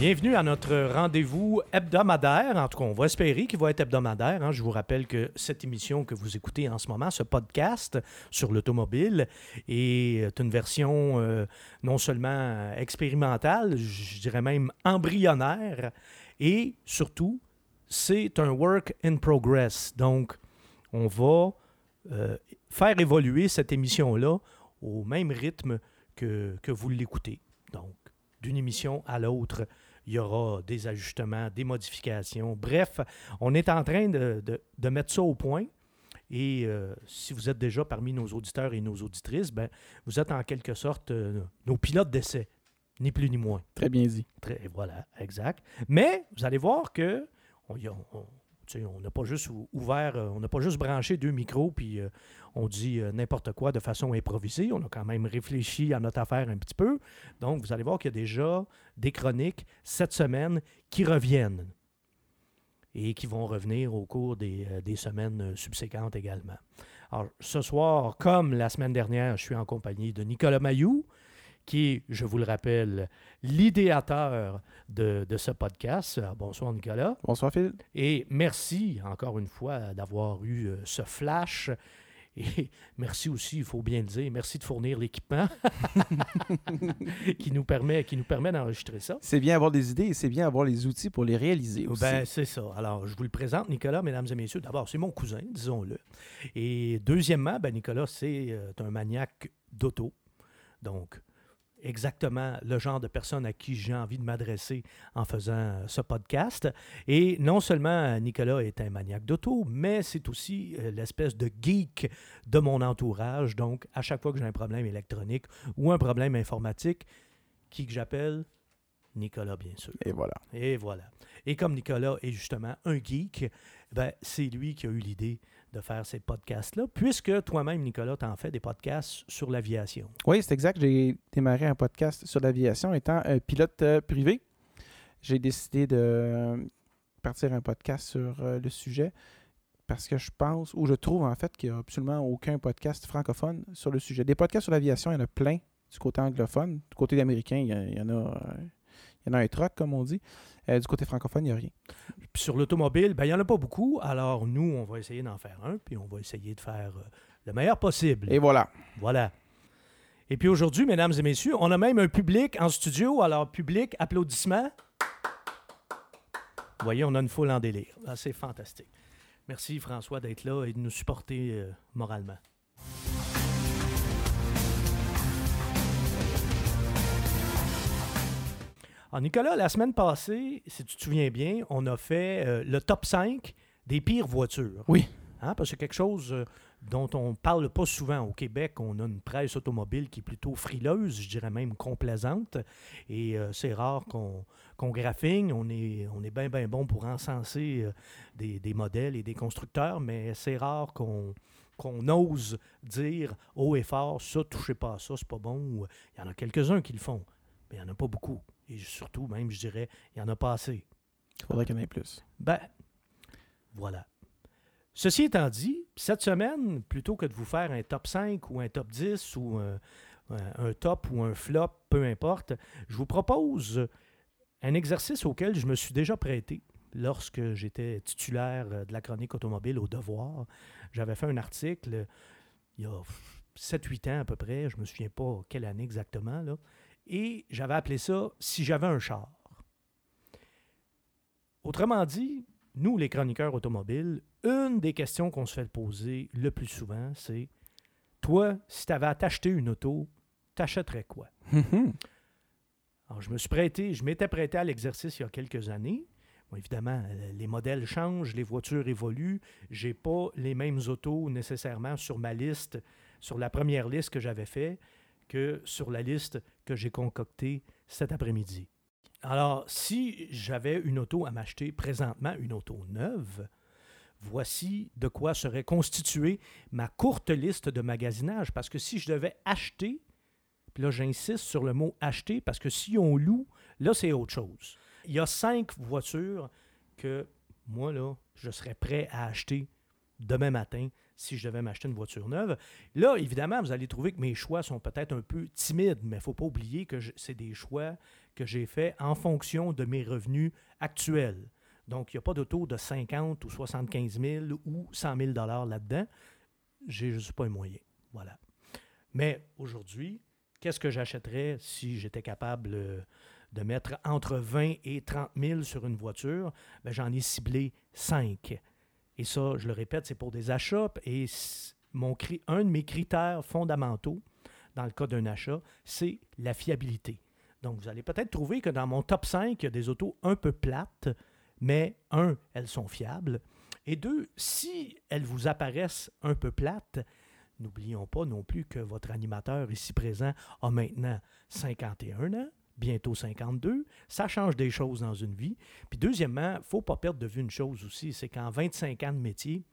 Bienvenue à notre rendez-vous hebdomadaire. En tout cas, on va espérer qu'il va être hebdomadaire. hein. Je vous rappelle que cette émission que vous écoutez en ce moment, ce podcast sur l'automobile, est une version euh, non seulement expérimentale, je dirais même embryonnaire, et surtout, c'est un work in progress. Donc, on va euh, faire évoluer cette émission-là au même rythme que, que vous l'écoutez. Donc, d'une émission à l'autre, il y aura des ajustements, des modifications. Bref, on est en train de, de- de mettre ça au point. Et euh, si vous êtes déjà parmi nos auditeurs et nos auditrices, ben, vous êtes en quelque sorte euh, nos pilotes d'essai, ni plus ni moins. Très bien dit. Très, voilà, exact. Mais vous allez voir que on on- on n'a pas juste ou- ouvert, euh, on n'a pas juste branché deux micros puis euh, on dit euh, n'importe quoi de façon improvisée. On a quand même réfléchi à notre affaire un petit peu. Donc, vous allez voir qu'il y a déjà des chroniques cette semaine qui reviennent et qui vont revenir au cours des, semaines subséquentes également. Alors, ce soir, comme la semaine dernière, je suis en compagnie de Nicolas Mayou, qui est, je vous le rappelle, l'idéateur de, de ce podcast. Bonsoir, Nicolas. Bonsoir Phil. Et merci encore une fois d'avoir eu euh, ce flash. Et merci aussi, il faut bien le dire, merci de fournir l'équipement qui nous permet, qui nous permet d'enregistrer ça. C'est bien avoir des idées et c'est bien avoir les outils pour les réaliser aussi. Ben, c'est ça. Alors, je vous le présente, Nicolas, mesdames et messieurs. D'abord, c'est mon cousin, disons-le. Et deuxièmement, ben, Nicolas, c'est euh, un maniaque d'auto. Donc, exactement le genre de personne à qui j'ai envie de m'adresser en faisant euh, ce podcast. Et non seulement Nicolas est un maniaque d'auto, mais c'est aussi euh, l'espèce de geek de mon entourage. Donc, à chaque fois que j'ai un problème électronique ou un problème informatique, qui que j'appelle Nicolas, bien sûr. Et voilà. Et voilà. Et comme Nicolas est justement un geek, ben, c'est lui qui a eu l'idée de faire ces podcasts-là, puisque toi-même, Nicolas, tu en fais des podcasts sur l'aviation. Oui, c'est exact. J'ai démarré un podcast sur l'aviation étant un pilote euh, privé. J'ai décidé de euh, partir un podcast sur euh, le sujet parce que je pense, ou je trouve en fait qu'il n'y a absolument aucun podcast francophone sur le sujet. Des podcasts sur l'aviation, il y en a plein du côté anglophone. Du côté américain, il y, en a, il y en a un troc, comme on dit. Euh, du côté francophone, il n'y a rien. Puis sur l'automobile, ben, il n'y en a pas beaucoup. Alors, nous, on va essayer d'en faire un, puis on va essayer de faire euh, le meilleur possible. Et voilà. Voilà. Et puis aujourd'hui, mesdames et messieurs, on a même un public en studio. Alors, public, applaudissements. Vous voyez, on a une foule en délire. Ah, c'est fantastique. Merci, François, d'être là et de nous supporter euh, moralement. Alors, Nicolas, la semaine passée, si tu te souviens bien, on a fait euh, le top 5 des pires voitures. Oui. Hein, parce que c'est quelque chose euh, dont on parle pas souvent. Au Québec, on a une presse automobile qui est plutôt frileuse, je dirais même complaisante. Et euh, c'est rare qu'on qu'on graffigne. On est, on est bien, bien bon pour encenser des, des modèles et des constructeurs, mais c'est rare qu'on qu'on ose dire haut et fort, ça, touchez pas à ça, c'est pas bon. Il y en a quelques-uns qui le font, mais il n'y en a pas beaucoup. Et surtout, même, je dirais, il n'y en a pas assez. Il faudrait qu'il y en ait plus. Ben, voilà. Ceci étant dit, cette semaine, plutôt que de vous faire un top 5 ou un top 10 ou un, top ou un flop, peu importe, je vous propose un exercice auquel je me suis déjà prêté lorsque j'étais titulaire de la chronique automobile au devoir. J'avais fait un article il y a 7-8 ans à peu près, je me souviens pas quelle année exactement, là, et j'avais appelé ça Si j'avais un char. Autrement dit, nous, les chroniqueurs automobiles, une des questions qu'on se fait poser le plus souvent, c'est Toi, si tu avais à t'acheter une auto, t'achèterais quoi? Alors, je me suis prêté, je m'étais prêté à l'exercice il y a quelques années. Bon, évidemment, euh, les modèles changent, les voitures évoluent. J'ai pas les mêmes autos nécessairement sur ma liste, sur la première liste que j'avais fait, que sur la liste que j'ai concoctée cet après-midi. Alors, si j'avais une auto à m'acheter présentement, une auto neuve, voici de quoi serait constituée ma courte liste de magasinage. Parce que si je devais acheter, puis là j'insiste sur le mot acheter, parce que si on loue, là c'est autre chose. Il y a cinq voitures que moi, là, je serais prêt à acheter demain matin si je devais m'acheter une voiture neuve. Là, évidemment, vous allez trouver que mes choix sont peut-être un peu timides, mais il ne faut pas oublier que c'est des choix que j'ai faits en fonction de mes revenus actuels. Donc, il n'y a pas d'auto de 50 ou 75 000 ou 100 000 là-dedans. J'ai juste pas les moyens. Voilà. Mais aujourd'hui, qu'est-ce que j'achèterais si j'étais capable euh, de mettre entre 20 et 30 000 sur une voiture? Ben, J'en ai ciblé 5. Et ça, je le répète, c'est pour des achats. Et un de mes critères fondamentaux dans le cas d'un achat, c'est la fiabilité. Donc, vous allez peut-être trouver que dans mon top 5, il y a des autos un peu plates, mais un, elles sont fiables. Et deux, si elles vous apparaissent un peu plates, n'oublions pas non plus que votre animateur ici présent a maintenant 51 ans, bientôt 52. Ça change des choses dans une vie. Puis deuxièmement, il ne faut pas perdre de vue une chose aussi, c'est qu'en 25 ans de métier,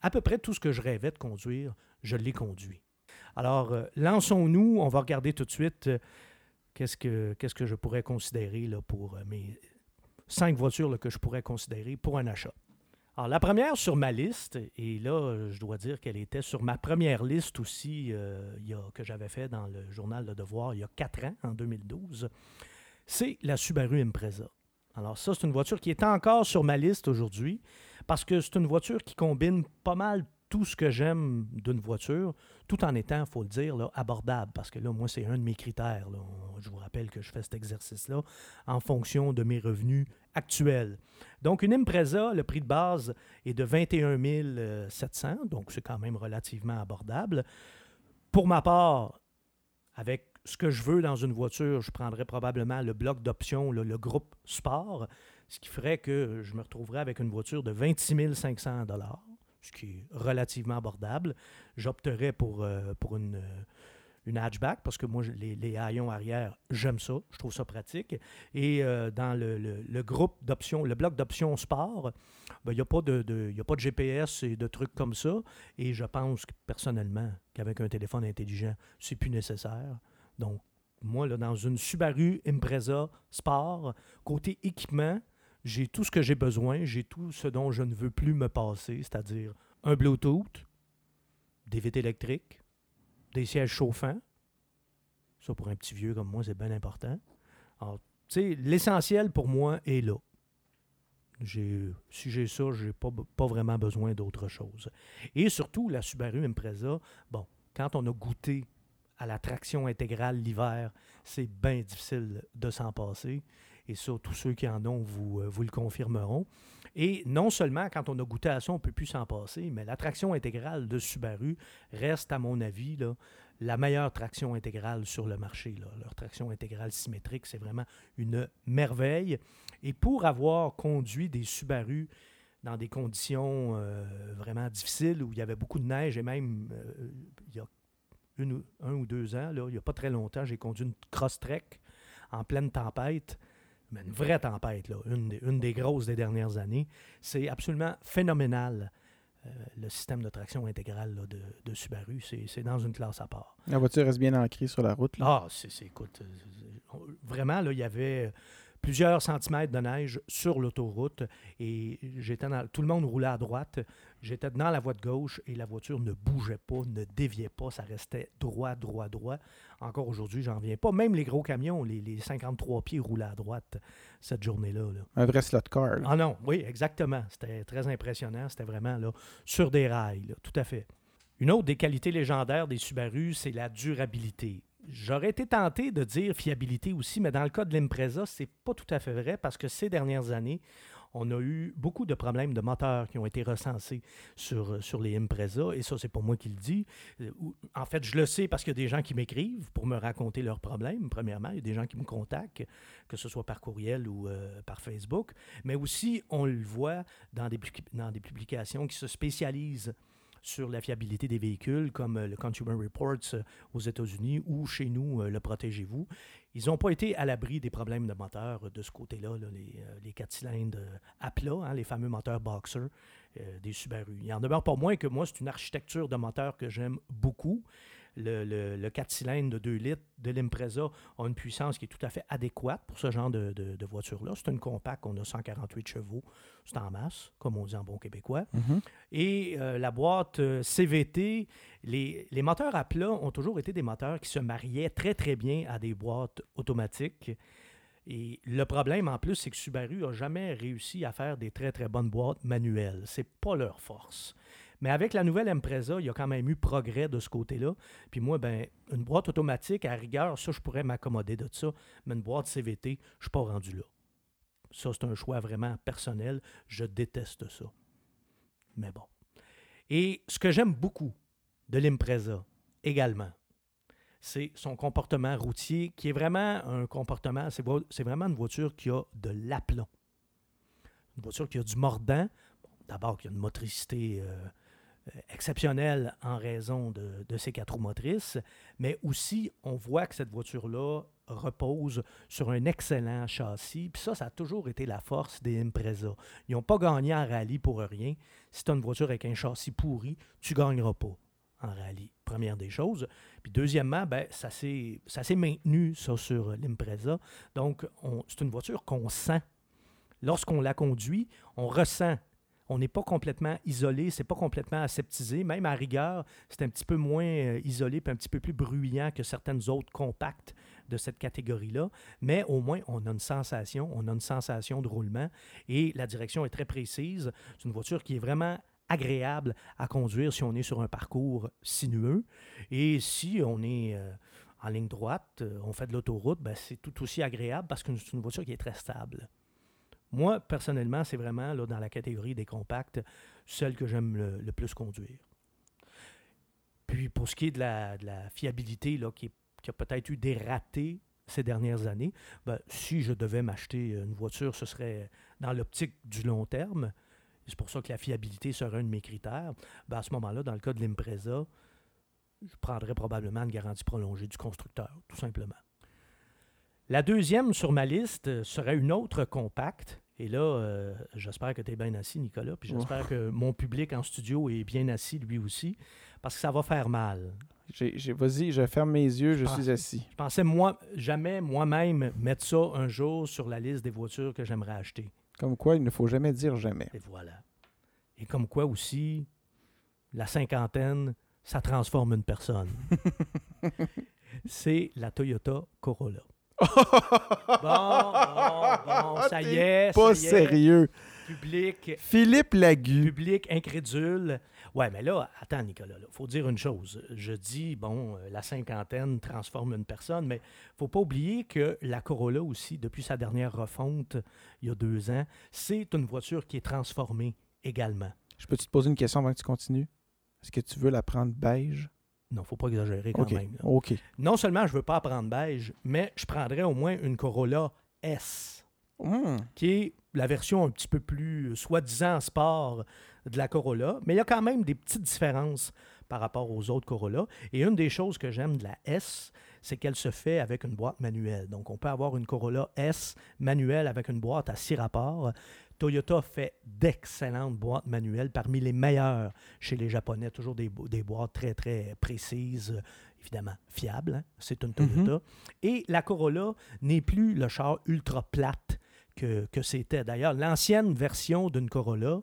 à peu près tout ce que je rêvais de conduire, je l'ai conduit. Alors, euh, lançons-nous. On va regarder tout de suite euh, qu'est-ce, que, je pourrais considérer là, pour euh, mes cinq voitures que je pourrais considérer pour un achat. Alors, la première sur ma liste, et là, je dois dire qu'elle était sur ma première liste aussi euh, que j'avais fait dans le journal Le Devoir il y a quatre ans, en 2012, c'est la Subaru Impreza. Alors ça, c'est une voiture qui est encore sur ma liste aujourd'hui parce que c'est une voiture qui combine pas mal tout ce que j'aime d'une voiture, tout en étant, il faut le dire, abordable. Parce que là, moi, c'est un de mes critères. Je vous rappelle que je fais cet exercice-là en fonction de mes revenus actuels. Donc, une Impreza, le prix de base est de 21 700, donc c'est quand même relativement abordable. Pour ma part, avec ce que je veux dans une voiture, je prendrais probablement le bloc d'options, le, groupe sport, ce qui ferait que je me retrouverais avec une voiture de 26 500 ce qui est relativement abordable. J'opterais pour, euh, pour une, euh, une hatchback parce que moi, les, les haillons arrière, j'aime ça. Je trouve ça pratique. Et euh, dans le, le, groupe d'options, le bloc d'options sport, ben, il n'y a, pas de, de, pas de GPS et de trucs comme ça. Et je pense personnellement qu'avec un téléphone intelligent, c'est plus nécessaire. Donc, moi, là, dans une Subaru Impreza Sport, côté équipement, j'ai tout ce que j'ai besoin, j'ai tout ce dont je ne veux plus me passer, c'est-à-dire un Bluetooth, des vitres électriques, des sièges chauffants. Ça, pour un petit vieux comme moi, c'est bien important. Alors, tu sais, l'essentiel pour moi est là. si j'ai ça, je n'ai pas, pas vraiment besoin d'autre chose. Et surtout, la Subaru Impreza, bon, quand on a goûté à la traction intégrale l'hiver, c'est bien difficile de s'en passer. Et ça, tous ceux qui en ont vous, euh, vous le confirmeront. Et non seulement quand on a goûté à ça, on ne peut plus s'en passer, mais la traction intégrale de Subaru reste, à mon avis, la meilleure traction intégrale sur le marché. Leur traction intégrale symétrique, c'est vraiment une merveille. Et pour avoir conduit des Subaru dans des conditions euh, vraiment difficiles où il y avait beaucoup de neige et même euh, il y a un ou deux ans, il n'y a pas très longtemps, j'ai conduit une cross-trek en pleine tempête mais une vraie tempête, là, une, des grosses des dernières années. C'est absolument phénoménal. Euh, le système de traction intégrale de, Subaru, c'est dans une classe à part. La voiture reste bien ancrée sur la route. Ah, c'est, écoute, euh, vraiment, là, il y avait plusieurs centimètres de neige sur l'autoroute et j'étais tout le monde roulait à droite. J'étais dans la voie de gauche et la voiture ne bougeait pas, ne déviait pas, ça restait droit, droit, droit. Encore aujourd'hui, j'en viens pas. Même les gros camions, les, 53 pieds roulaient à droite cette journée-là. Un vrai slot car. Ah non, oui, exactement. C'était très impressionnant. C'était vraiment là, sur des rails, tout à fait. Une autre des qualités légendaires des Subaru, c'est la durabilité. J'aurais été tenté de dire fiabilité aussi, mais dans le cas de l'Impreza, c'est pas tout à fait vrai parce que ces dernières années, on a eu beaucoup de problèmes de moteurs qui ont été recensés sur, sur les Impreza, et ça, c'est pas moi qui le dis. Euh, en fait, je le sais parce qu'il y a des gens qui m'écrivent pour me raconter leurs problèmes, premièrement. Il y a des gens qui me contactent, que ce soit par courriel ou euh, par Facebook. Mais aussi, on le voit dans des, dans des publications qui se spécialisent sur la fiabilité des véhicules, comme euh, le Consumer Reports euh, aux États-Unis ou chez nous, euh, le Protégez-vous. Ils n'ont pas été à l'abri des problèmes de moteur de ce côté-là, les, les 4 cylindres à plat, hein, les fameux moteurs Boxer des Subaru. Il en demeure pas moins que moi, c'est une architecture de moteur que j'aime beaucoup. Le, le, le 4 cylindres de 2 litres de l'Impreza a une puissance qui est tout à fait adéquate pour ce genre de, de- de voiture-là. C'est une compacte, on a 148 chevaux, c'est en masse, comme on dit en bon québécois. Mhm. Et euh, la boîte euh, CVT, les, les moteurs à plat ont toujours été des moteurs qui se mariaient très très bien à des boîtes automatiques. Et le problème en plus, c'est que Subaru n'a jamais réussi à faire des très très bonnes boîtes manuelles. C'est pas leur force. Mais avec la nouvelle Impreza, il y a quand même eu progrès de ce côté-là. Puis moi, ben, une boîte automatique, à rigueur, ça, je pourrais m'accommoder de ça. Mais une boîte CVT, je ne suis pas rendu là. Ça, c'est un choix vraiment personnel. Je déteste ça. Mais bon. Et ce que j'aime beaucoup de l'Impreza également, c'est son comportement routier, qui est vraiment un comportement, c'est vraiment une voiture qui a de l'aplomb. Une voiture qui a du mordant. D'abord, qui a une motricité euh, exceptionnelle en raison de, ses quatre roues motrices, mais aussi, on voit que cette voiture-là repose sur un excellent châssis. Puis ça, ça a toujours été la force des Impreza. Ils n'ont pas gagné en rallye pour rien. Si tu as une voiture avec un châssis pourri, tu ne gagneras pas en rallye. Première des choses. Puis deuxièmement, ben, ça s'est maintenu, ça, sur l'Impreza. Donc, on- c'est une voiture qu'on sent. Lorsqu'on la conduit, on ressent. On n'est pas complètement isolé, c'est pas complètement aseptisé. Même à rigueur, c'est un petit peu moins euh, isolé puis un petit peu plus bruyant que certaines autres compactes de cette catégorie-là. Mais au moins, on a une sensation, on a une sensation de roulement et la direction est très précise. C'est une voiture qui est vraiment agréable à conduire si on est sur un parcours sinueux. Et si on est euh, en ligne droite, euh, on fait de l'autoroute, ben, c'est tout aussi agréable parce que c'est une voiture qui est très stable. Moi, personnellement, c'est vraiment là, dans la catégorie des compacts, celle que j'aime le, plus conduire. Puis pour ce qui est de la, fiabilité, là, qui a peut-être eu des ratés ces dernières années, ben, si je devais m'acheter une voiture, ce serait dans l'optique du long terme. C'est pour ça que la fiabilité serait un de mes critères. Ben, à ce moment-là, dans le cas de l'Impreza, je prendrais probablement une garantie prolongée du constructeur, tout simplement. La deuxième sur ma liste euh, serait une autre compacte. Et là, euh, j'espère que tu es bien assis, Nicolas. Puis j'espère que mon public en studio est bien assis, lui aussi, parce que ça va faire mal. J'ai- Vas-y, je ferme mes yeux, je suis assis. Je pensais moi, jamais moi-même mettre ça un jour sur la liste des voitures que j'aimerais acheter. Comme quoi, il ne faut jamais dire jamais. Et voilà. Et comme quoi aussi, la cinquantaine, ça transforme une personne. C'est la Toyota Corolla. Bon, bon, bon, ça y est, Pas ça y est. sérieux. Public, Philippe Lagu. public incrédule. Ouais, mais là, attends, Nicolas, il faut dire une chose. Je dis, bon, euh, la cinquantaine transforme une personne, mais faut pas oublier que la Corolla aussi, depuis sa dernière refonte, il y a deux ans, c'est une voiture qui est transformée également. Je peux-tu te poser une question avant que tu continues? Est-ce que tu veux la prendre beige? Non, faut pas exagérer quand même. là. OK. Non seulement je veux pas prendre beige, mais je prendrais au moins une Corolla S, Hmm. qui est la version un petit peu plus euh, soi-disant sport de la Corolla, mais il y a quand même des petites différences par rapport aux autres Corolla. Et une des choses que j'aime de la S, c'est qu'elle se fait avec une boîte manuelle. Donc, on peut avoir une Corolla S manuelle avec une boîte à six rapports. Toyota fait d'excellentes boîtes manuelles, parmi les meilleures chez les Japonais. Toujours des, des boîtes très, très précises, euh, évidemment fiables. hein. C'est une Toyota. Et la Corolla n'est plus le char ultra plate que, que c'était. D'ailleurs, l'ancienne version d'une Corolla,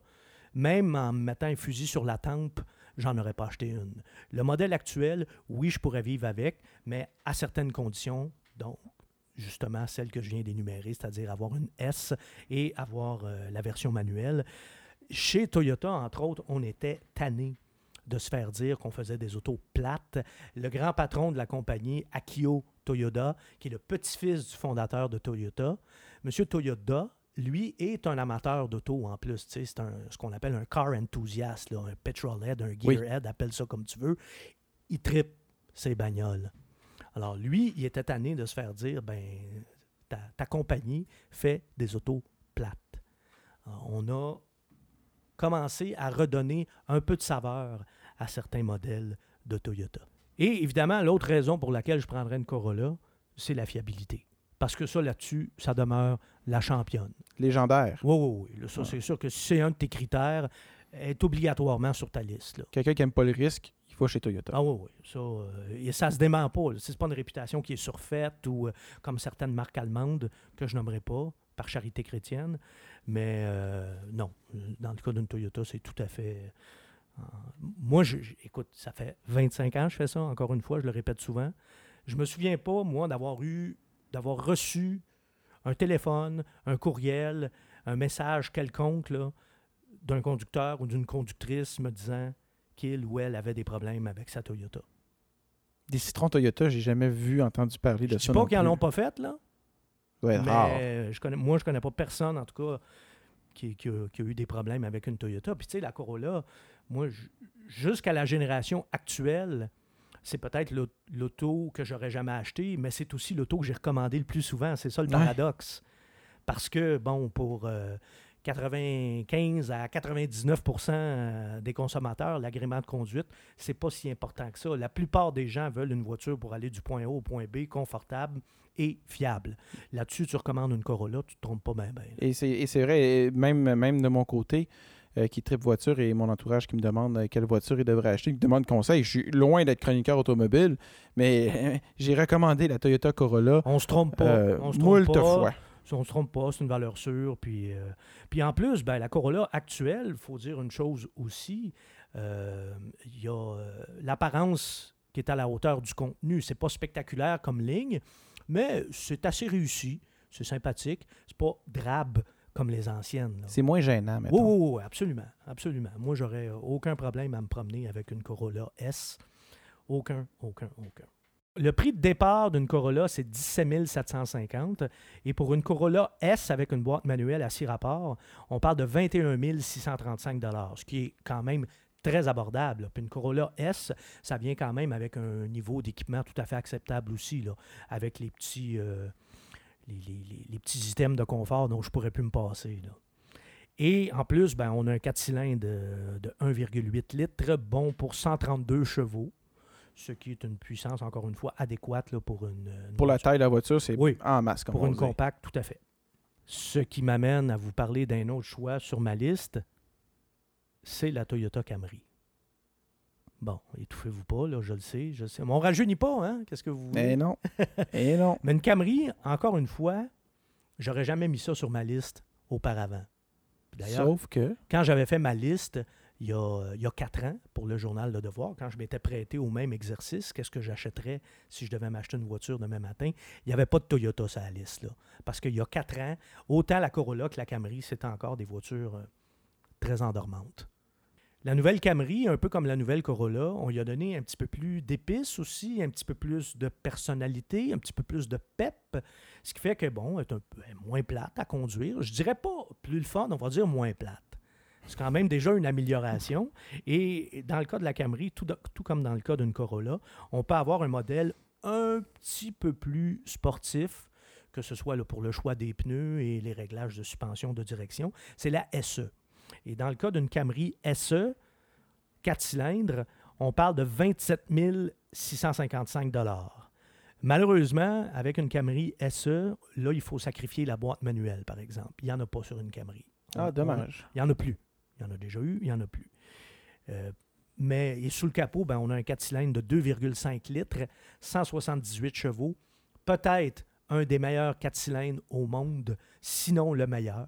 même en me mettant un fusil sur la tempe, j'en aurais pas acheté une. Le modèle actuel, oui, je pourrais vivre avec, mais à certaines conditions, donc justement celle que je viens d'énumérer, c'est-à-dire avoir une S et avoir euh, la version manuelle. Chez Toyota, entre autres, on était tanné de se faire dire qu'on faisait des autos plates. Le grand patron de la compagnie, Akio Toyoda, qui est le petit-fils du fondateur de Toyota, M. Toyoda, lui, est un amateur d'auto en plus. C'est un- ce qu'on appelle un car enthusiast, là, un petrolhead, un Oui. gearhead, appelle ça comme tu veux. Il tripe ses bagnoles. Alors lui, il était tanné de se faire dire, ben, ta, ta compagnie fait des autos plates. Alors, on a commencé à redonner un peu de saveur à certains modèles de Toyota. Et évidemment, l'autre raison pour laquelle je prendrais une Corolla, c'est la fiabilité. Parce que ça, là-dessus, ça demeure la championne. Légendaire. Oui, oui, oui. Ça, Ouais. c'est sûr que si c'est un de tes critères, est obligatoirement sur ta liste. Quelqu'un qui n'aime pas le risque, chez Toyota. Ah oui, oui. Ça, euh, ça se dément pas. C'est pas une réputation qui est surfaite ou euh, comme certaines marques allemandes que je nommerai pas par charité chrétienne. Mais euh, non, dans le cas d'une Toyota, c'est tout à fait. moi, je, écoute, ça fait 25 ans que je fais ça, encore une fois, je le répète souvent. Je me souviens pas, moi, d'avoir eu, d'avoir reçu un téléphone, un courriel, un message quelconque d'un conducteur ou d'une conductrice me disant qu'il ou elle avait des problèmes avec sa Toyota. Des citrons Toyota, j'ai jamais vu, entendu parler Je de ça. pas non qu'ils n'en ont pas fait, là, Ouais, mais rare. je connais, moi, je connais pas personne, en tout cas, qui, qui a, qui a eu des problèmes avec une Toyota. Puis, tu sais, la Corolla, moi, jusqu'à la génération actuelle, c'est peut-être l'au- l'auto que j'aurais jamais acheté, mais c'est aussi l'auto que j'ai recommandé le plus souvent. C'est ça le Ouais. paradoxe. Parce que, bon, pour euh, 95 à 99% euh, des consommateurs, l'agrément de conduite, c'est pas si important que ça. La plupart des gens veulent une voiture pour aller du point A au point B, confortable et fiable. Là-dessus, tu recommandes une Corolla, tu te trompes pas bien. Et c'est vrai, même, même de mon côté, euh, qui tripe voiture et mon entourage qui me demande euh, quelle voiture il devrait acheter, qui me demande conseil. Je suis loin d'être chroniqueur automobile, mais euh, j'ai recommandé la Toyota Corolla On se trompe pas. on se trompe moult pas. fois. On se trompe pas, c'est une valeur sûre. Puis, euh, puis en plus, ben, la Corolla actuelle, il faut dire une chose aussi, euh, il y a euh, l'apparence qui est à la hauteur du contenu. C'est pas spectaculaire comme ligne, mais c'est assez réussi. C'est sympathique. C'est pas drabe comme les anciennes. C'est moins gênant, Oui, maintenant. oui, oui, absolument. Absolument. Moi, j'aurais aucun problème à me promener avec une Corolla S. Aucun, aucun, aucun. Le prix de départ d'une Corolla, c'est 17 750. Et pour une Corolla S avec une boîte manuelle à six rapports, on parle de 21 635 ce qui est quand même très abordable. Puis une Corolla S, ça vient quand même avec un niveau d'équipement tout à fait acceptable aussi, avec les petits, euh, les, petits items de confort dont je pourrais plus me passer. Et en plus, ben, on a un 4 cylindres de, de 1,8 litres, bon pour 132 chevaux, ce qui est une puissance, encore une fois, adéquate là, pour une, une Pour la taille de la voiture, c'est Oui. en masse, comme pour on une dit. compacte, tout à fait. Ce qui m'amène à vous parler d'un autre choix sur ma liste, c'est la Toyota Camry. Bon, étouffez-vous pas, là, je le sais, je le sais. Mais on rajeunit pas, hein? Qu'est-ce que vous voulez? Mais non. Et non. Mais une Camry, encore une fois, j'aurais jamais mis ça sur ma liste auparavant. D'ailleurs, Sauf que. quand j'avais fait ma liste il y, a, quatre ans pour le journal Le Devoir, quand je m'étais prêté au même exercice, qu'est-ce que j'achèterais si je devais m'acheter une voiture demain matin, il n'y avait pas de Toyota sur la liste. Parce qu'il y a quatre ans, autant la Corolla que la Camry, c'était encore des voitures euh, très endormantes. La nouvelle Camry, un peu comme la nouvelle Corolla, on lui a donné un petit peu plus d'épices aussi, un petit peu plus de personnalité, un petit peu plus de pep, ce qui fait que, bon, elle est un peu moins plate à conduire. Je dirais pas plus le fun, on va dire moins plate. C'est quand même déjà une amélioration. Et dans le cas de la Camry, tout, comme dans le cas d'une Corolla, on peut avoir un modèle un petit peu plus sportif, que ce soit là, pour le choix des pneus et les réglages de suspension de direction. C'est la SE. Et dans le cas d'une Camry SE, 4 cylindres, on parle de 27 655 Malheureusement, avec une Camry SE, là, il faut sacrifier la boîte manuelle, par exemple. Il n'y en a pas sur une Camry. On- Ah, on- dommage. il n'y en a plus. Il y en a déjà eu, il n'y en a plus. Euh, mais et sous le capot, ben, on a un 4 cylindres de 2,5 litres, 178 chevaux. Peut-être un des meilleurs 4 cylindres au monde, sinon le meilleur.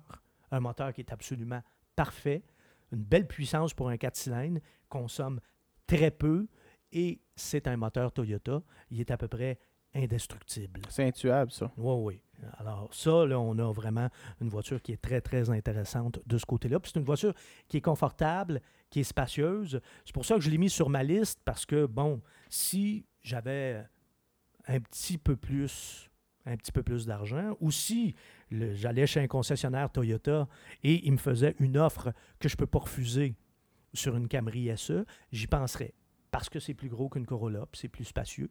Un moteur qui est absolument parfait. Une belle puissance pour un 4 cylindres, consomme très peu et c'est un moteur Toyota. Il est à peu près indestructible. C'est intuable, ça. Oui, oui. Alors, ça, là, on a vraiment une voiture qui est très, très intéressante de ce côté-là. C'est une voiture qui est confortable, qui est spacieuse. C'est pour ça que je l'ai mis sur ma liste parce que, bon, si j'avais un petit peu plus un petit peu plus d'argent, ou si j'allais chez un concessionnaire Toyota et il me faisait une offre que je ne peux pas refuser sur une Camry SE, j'y penserais. Parce que c'est plus gros qu'une Corolla, c'est plus spacieux.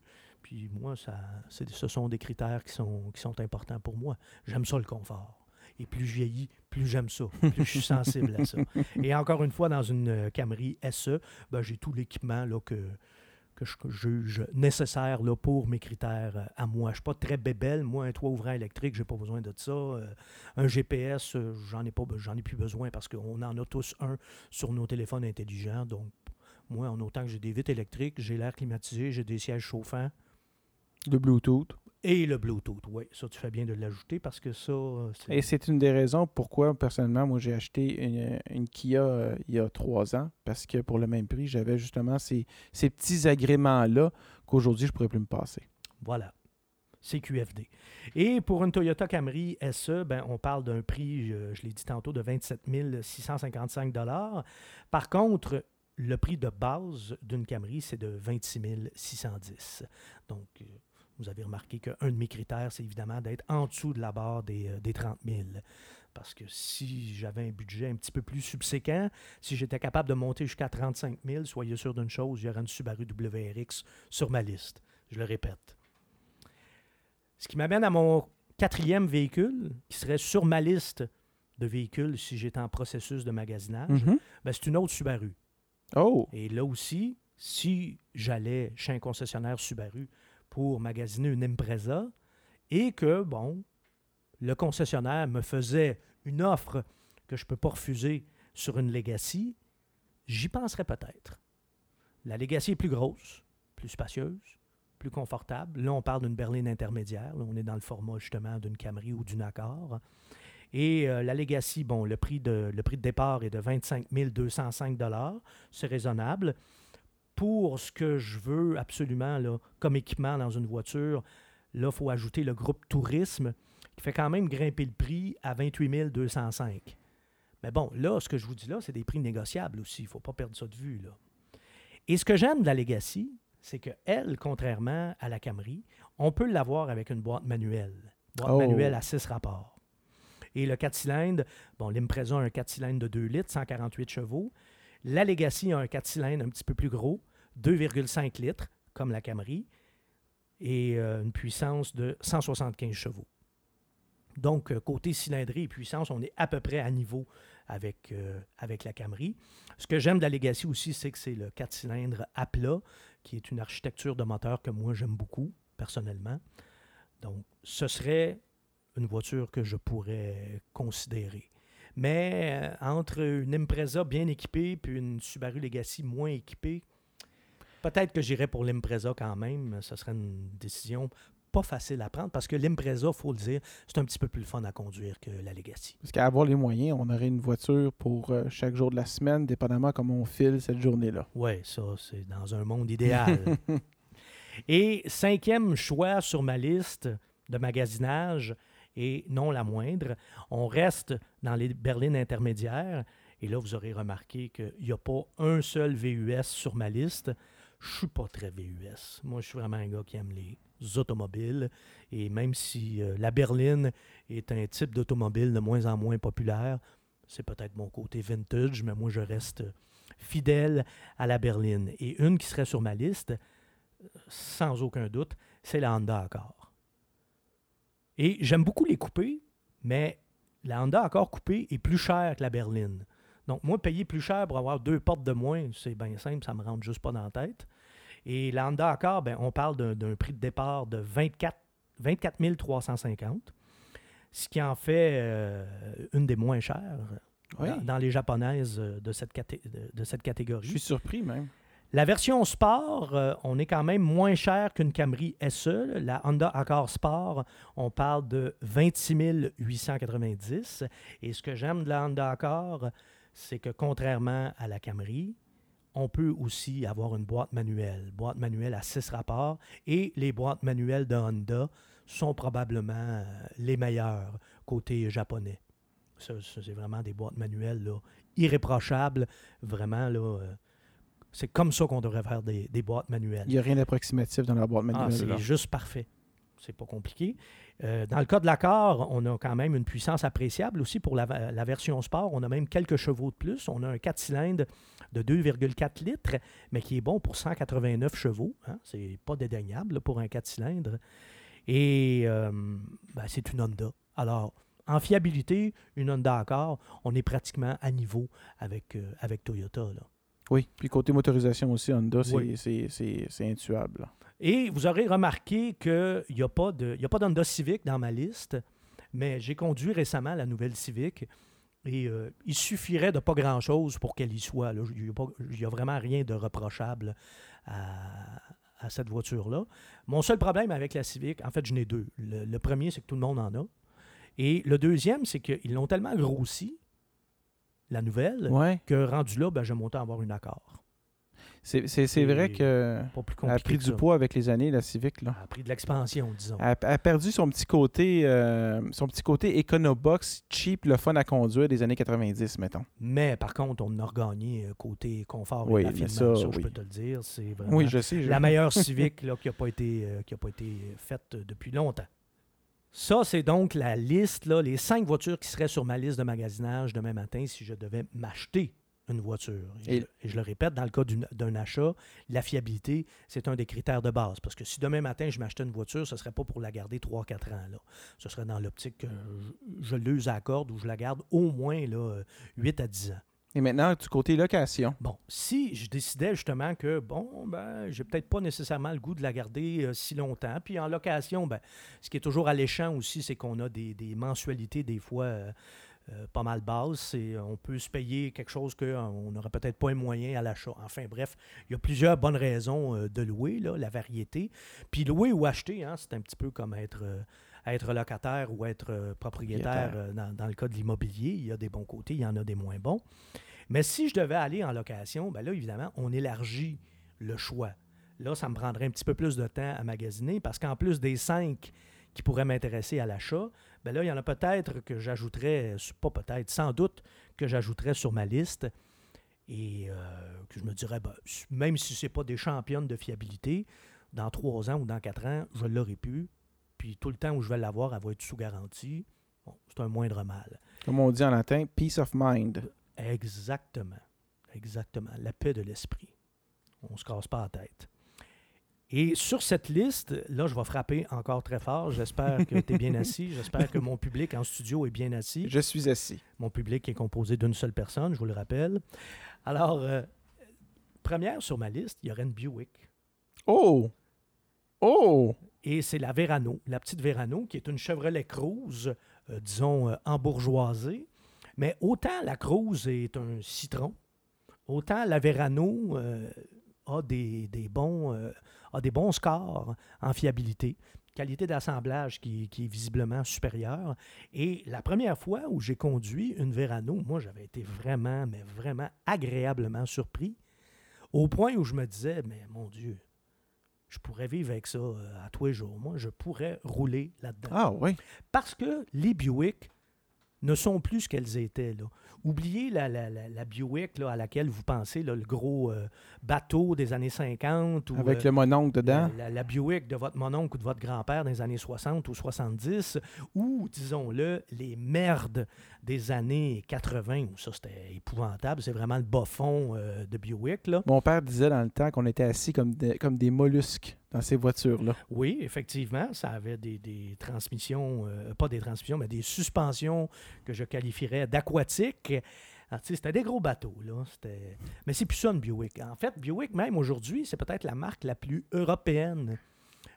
Puis moi, ça, c'est- ce sont des critères qui sont, qui sont importants pour moi. J'aime ça le confort. Et plus je vieillis, plus j'aime ça, plus je suis sensible à ça. Et encore une fois, dans une euh, Camry SE, ben, j'ai tout l'équipement là, que, que je juge nécessaire là, pour mes critères euh, à moi. Je ne suis pas très bébelle. Moi, un toit ouvrant électrique, j'ai pas besoin de ça. Euh, un GPS, j'en ai pas, ai plus besoin parce qu'on en a tous un sur nos téléphones intelligents. Donc, Moi, en autant que j'ai des vitres électriques, j'ai l'air climatisé, j'ai des sièges chauffants. Le Bluetooth. Et le Bluetooth, oui. Ça, tu fais bien de l'ajouter parce que ça. c'est- Et c'est une des raisons pourquoi, personnellement, moi, j'ai acheté une, une Kia euh, il y a trois ans. Parce que pour le même prix, j'avais justement ces, ces petits agréments-là qu'aujourd'hui, je ne pourrais plus me passer. Voilà. C'est QFD. Et pour une Toyota Camry SE, ben, on parle d'un prix, je, je l'ai dit tantôt, de 27 655 Par contre, le prix de base d'une Camry, c'est de 26 610 Donc, euh, vous avez remarqué qu'un de mes critères, c'est évidemment d'être en dessous de la barre des, euh, des 30 000. Parce que si j'avais un budget un petit peu plus subséquent, si j'étais capable de monter jusqu'à 35 000, soyez sûr d'une chose, il y aurait une Subaru WRX sur ma liste. Je le répète. Ce qui m'amène à mon quatrième véhicule, qui serait sur ma liste de véhicules si j'étais en processus de magasinage, Mhm. ben, c'est une autre Subaru. Oh! Et là aussi, si j'allais chez un concessionnaire Subaru pour magasiner une Impreza et que, bon, le concessionnaire me faisait une offre que je ne peux pas refuser sur une Legacy, j'y penserais peut-être. La Legacy est plus grosse, plus spacieuse, plus confortable. Là, on parle d'une berline intermédiaire. Là, on est dans le format justement d'une Camry ou d'une Accord. Et euh, la Legacy, bon, le prix, de, le prix de départ est de 25 205 C'est raisonnable. Pour ce que je veux absolument là, comme équipement dans une voiture, là, il faut ajouter le groupe tourisme qui fait quand même grimper le prix à 28 205. Mais bon, là, ce que je vous dis là, c'est des prix négociables aussi. Il ne faut pas perdre ça de vue. Là. Et ce que j'aime de la Legacy, c'est qu'elle, contrairement à la Camry, on peut l'avoir avec une boîte manuelle. Boîte Oh. manuelle à 6 rapports. Et le 4 cylindres, bon, l'Impreza a un 4 cylindres de 2 litres, 148 chevaux. La Legacy a un 4 cylindres un petit peu plus gros, 2,5 litres, comme la Camry, et euh, une puissance de 175 chevaux. Donc, euh, côté cylindrée et puissance, on est à peu près à niveau avec, euh, avec la Camry. Ce que j'aime de la Legacy aussi, c'est que c'est le 4 cylindres à plat, qui est une architecture de moteur que moi j'aime beaucoup, personnellement. Donc, ce serait une voiture que je pourrais considérer. Mais euh, entre une Impreza bien équipée puis une Subaru Legacy moins équipée, peut-être que j'irais pour l'Impreza quand même. Ce serait une décision pas facile à prendre parce que l'Impreza, il faut le dire, c'est un petit peu plus fun à conduire que la Legacy. Parce qu'à avoir les moyens, on aurait une voiture pour euh, chaque jour de la semaine, dépendamment comment on file cette journée-là. Oui, ça, c'est dans un monde idéal. Et cinquième choix sur ma liste de magasinage, et non la moindre, on reste dans les berlines intermédiaires. Et là, vous aurez remarqué qu'il n'y a pas un seul VUS sur ma liste. Je suis pas très VUS. Moi, je suis vraiment un gars qui aime les automobiles. Et même si euh, la berline est un type d'automobile de moins en moins populaire, c'est peut-être mon côté vintage, mais moi, je reste fidèle à la berline. Et une qui serait sur ma liste, euh, sans aucun doute, c'est la Honda Accord. Et j'aime beaucoup les coupés, mais la Honda Accord coupée est plus chère que la berline. Donc, moi, payer plus cher pour avoir deux portes de moins, c'est bien simple, ça me rentre juste pas dans la tête. Et la Honda Accord, ben, on parle d'un- prix de départ de 24, 24 350, ce qui en fait euh, une des moins chères Oui. dans, dans les japonaises euh, de cette, caté- de- de cette catégorie. Je suis surpris même. La version Sport, euh, on est quand même moins cher qu'une Camry SE. La Honda Accord Sport, on parle de 26 890. Et ce que j'aime de la Honda Accord, c'est que contrairement à la Camry, on peut aussi avoir une boîte manuelle. Boîte manuelle à 6 rapports. Et les boîtes manuelles de Honda sont probablement euh, les meilleures côté japonais. C'est vraiment des boîtes manuelles irréprochables. Vraiment, là, euh, c'est comme ça qu'on devrait faire des, des boîtes manuelles. Il n'y a rien d'approximatif dans la boîte Ah, manuelle. c'est là. juste parfait. C'est pas compliqué. Euh, dans le cas de l'accord, on a quand même une puissance appréciable aussi pour la, la version sport. On a même quelques chevaux de plus. On a un 4 cylindres de 2,4 litres, mais qui est bon pour 189 chevaux. Hein. C'est pas dédaignable là, pour un 4 cylindres. Et euh, ben, c'est une Honda. Alors, en fiabilité, une Honda Accord, on est pratiquement à niveau avec, euh, avec Toyota. Là. Oui, puis côté motorisation aussi, Honda, c'est Oui. intuable. Et vous aurez remarqué qu'il n'y a pas de- il y a pas d'Honda Civic dans ma liste, mais j'ai conduit récemment la nouvelle Civic Et euh, il suffirait de pas grand-chose pour qu'elle y soit. Il n'y a, vraiment rien de reprochable à, à cette voiture-là. Mon seul problème avec la Civic, en fait, j'en ai deux. Le, le premier, c'est que tout le monde en a. Et le deuxième, c'est qu'ils l'ont tellement grossi, la nouvelle, Ouais. que rendu là, ben, j'aime autant avoir une accord. C'est vrai que elle a pris du poids avec les années, la Civic. Là. Elle a pris de l'expansion, disons. Elle, a- elle a perdu son petit côté euh, son petit côté Econobox, cheap, le fun à conduire des années 90, mettons. Mais par contre, on a regagné euh, côté confort Oui, et ça, je peux te le dire. C'est vraiment Oui, je sais. je- la meilleure Civic là, qui n'a pas, été, euh, qui a pas été faite depuis longtemps. Ça, c'est donc la liste, là, les cinq voitures qui seraient sur ma liste de magasinage demain matin si je devais m'acheter une voiture. Et, Et- je, et je le répète, dans le cas d'un achat, la fiabilité, c'est un des critères de base. Parce que si demain matin, je m'achetais une voiture, ce ne serait pas pour la garder 3-4 ans. Là. Ce serait dans l'optique que je, je l'use à la corde ou je la garde au moins là, 8 à 10 ans. Et maintenant, du côté location. Bon, si je décidais justement que, bon, ben, j'ai peut-être pas nécessairement le goût de la garder euh, si longtemps. Puis en location, ben, ce qui est toujours alléchant aussi, c'est qu'on a des, des mensualités des fois euh, euh, pas mal basses. C'est- on peut se payer quelque chose qu'on n'aurait peut-être pas les moyens à l'achat. Enfin bref, il y a plusieurs bonnes raisons de louer, là, la variété. Puis louer ou acheter, hein, c'est un petit peu comme être... être locataire ou être propriétaire dans le cas de l'immobilier, il y a des bons côtés, il y en a des moins bons. Mais si je devais aller en location, ben là, évidemment, on élargit le choix. Là, ça me prendrait un petit peu plus de temps à magasiner parce qu'en plus des cinq qui pourraient m'intéresser à l'achat, ben là, il y en a peut-être que j'ajouterais, pas peut-être, sans doute que j'ajouterais sur ma liste et euh, que je me dirais, ben, même si ce n'est pas des championnes de fiabilité, dans trois ans ou dans quatre ans, je l'aurais pu. Puis tout le temps où je vais l'avoir, elle va être sous garantie. C'est un moindre mal. Comme on dit en latin, peace of mind. Exactement. Exactement. La paix de l'esprit. On ne se casse pas la tête. Et sur cette liste, là, je vais frapper encore très fort. J'espère que tu es bien assis. J'espère que mon public en studio est bien assis. Je suis assis. Mon public est composé d'une seule personne, je vous le rappelle. Alors, euh, première sur ma liste, il y aurait une Buick. Oh! Oh! Et c'est la Verano, la petite Verano, qui est une Chevrolet Cruze, euh, disons, euh, embourgeoisée. Mais autant la Cruze est un citron, autant la Verano euh, a, des, des bons, euh, a des bons scores en fiabilité, qualité d'assemblage qui, qui est visiblement supérieure. Et la première fois où j'ai conduit une Verano, moi, j'avais été vraiment, mais vraiment agréablement surpris, au point où je me disais, mais mon Dieu, je pourrais vivre avec ça euh, à tous les jours. Moi, je pourrais rouler là-dedans. Ah oui. Parce que les Buick ne sont plus ce qu'elles étaient. Là. Oubliez la, la, la, la Buick là, à laquelle vous pensez, là, le gros euh, bateau des années 50. Ou, Avec euh, le mononcle dedans? la, Buick de votre mononcle ou de votre grand-père dans les années 60 ou 70, ou, disons-le, les merdes des années 80, où ça c'était épouvantable, c'est vraiment le bas fond euh, de Buick. Là. Mon père disait dans le temps qu'on était assis comme des, comme des mollusques dans ces voitures-là. Oui, effectivement, ça avait des, des transmissions, euh, pas des transmissions, mais des suspensions que je qualifierais d'aquatiques. C'était des gros bateaux, là. Mais c'est plus ça une Buick. En fait, Buick, même aujourd'hui, c'est peut-être la marque la plus européenne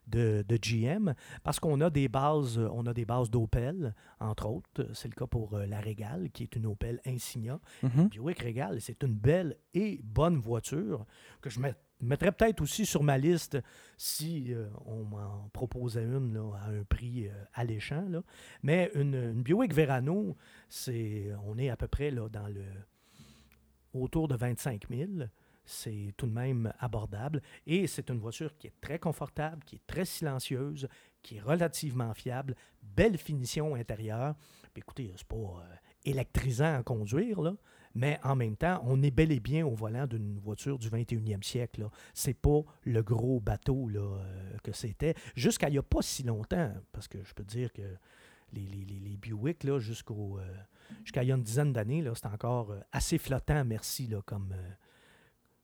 de, de GM parce qu'on a des bases, euh, on a des bases d'Opel, entre autres. C'est le cas pour euh, la Regal, qui est une Opel Insignia. Mhm. Buick Regal, c'est une belle et bonne voiture que je met- mettrais peut-être aussi sur ma liste si euh, on m'en proposait une là, à un prix euh, alléchant. là. Mais une, une Buick Verano, c'est, on est à peu près là, dans le autour de 25 000. C'est tout de même abordable. Et c'est une voiture qui est très confortable, qui est très silencieuse, qui est relativement fiable, belle finition intérieure. Puis écoutez, c'est pas euh, électrisant à conduire, là, mais en même temps, on est bel et bien au volant d'une voiture du 21e siècle. C'est pas le gros bateau là, euh, que c'était. Jusqu'à il n'y a pas si longtemps, parce que je peux dire que les, les, les, Buick, jusqu'au, euh, jusqu'à il y a une dizaine d'années, là, c'est encore assez flottant, merci, là, comme,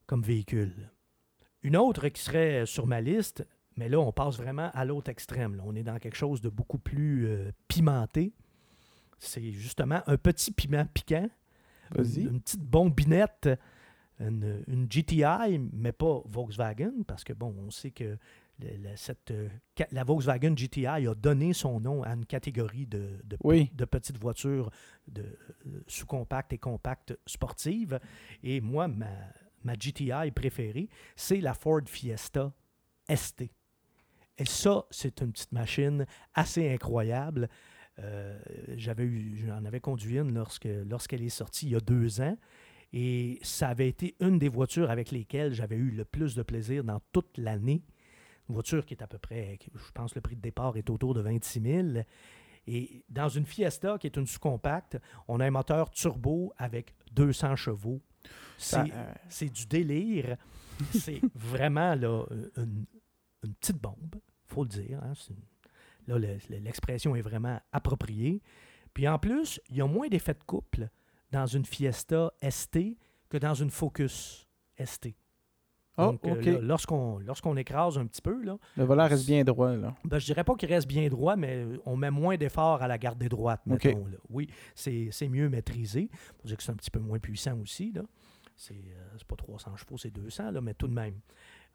comme véhicule. Une autre qui serait sur ma liste, mais là, on passe vraiment à l'autre extrême. là. On est dans quelque chose de beaucoup plus euh, pimenté. C'est justement un petit piment piquant. Une, une petite bombinette, une, une GTI, mais pas Volkswagen, parce que bon, on sait que cette, euh, la Volkswagen GTI a donné son nom à une catégorie de, de, Oui. de petites voitures de, euh, sous-compactes et compactes sportives. Et moi, ma, ma GTI préférée, c'est la Ford Fiesta ST. Et ça, c'est une petite machine assez incroyable. Euh, j'en avais conduit une lorsque, lorsqu'elle est sortie il y a deux ans. Et ça avait été une des voitures avec lesquelles j'avais eu le plus de plaisir dans toute l'année. Une voiture qui est à peu près, je pense le prix de départ est autour de 26 000. Et dans une Fiesta, qui est une sous-compacte, on a un moteur turbo avec 200 chevaux. C'est euh, c'est du délire. C'est vraiment là, une, une petite bombe, faut le dire. hein. Une- Là, le- le- l'expression est vraiment appropriée. Puis en plus, il y a moins d'effets de couple dans une Fiesta ST que dans une Focus ST. Oh, euh, lorsqu'on écrase un petit peu, là, Le volant reste bien droit, là. ben, je dirais pas qu'il reste bien droit, mais on met moins d'efforts à la garder droite, OK. mettons, là. Oui, c'est mieux maîtrisé. Dire que c'est un petit peu moins puissant aussi. là. C'est euh, pas 300 chevaux, c'est 200, là, mais tout de même.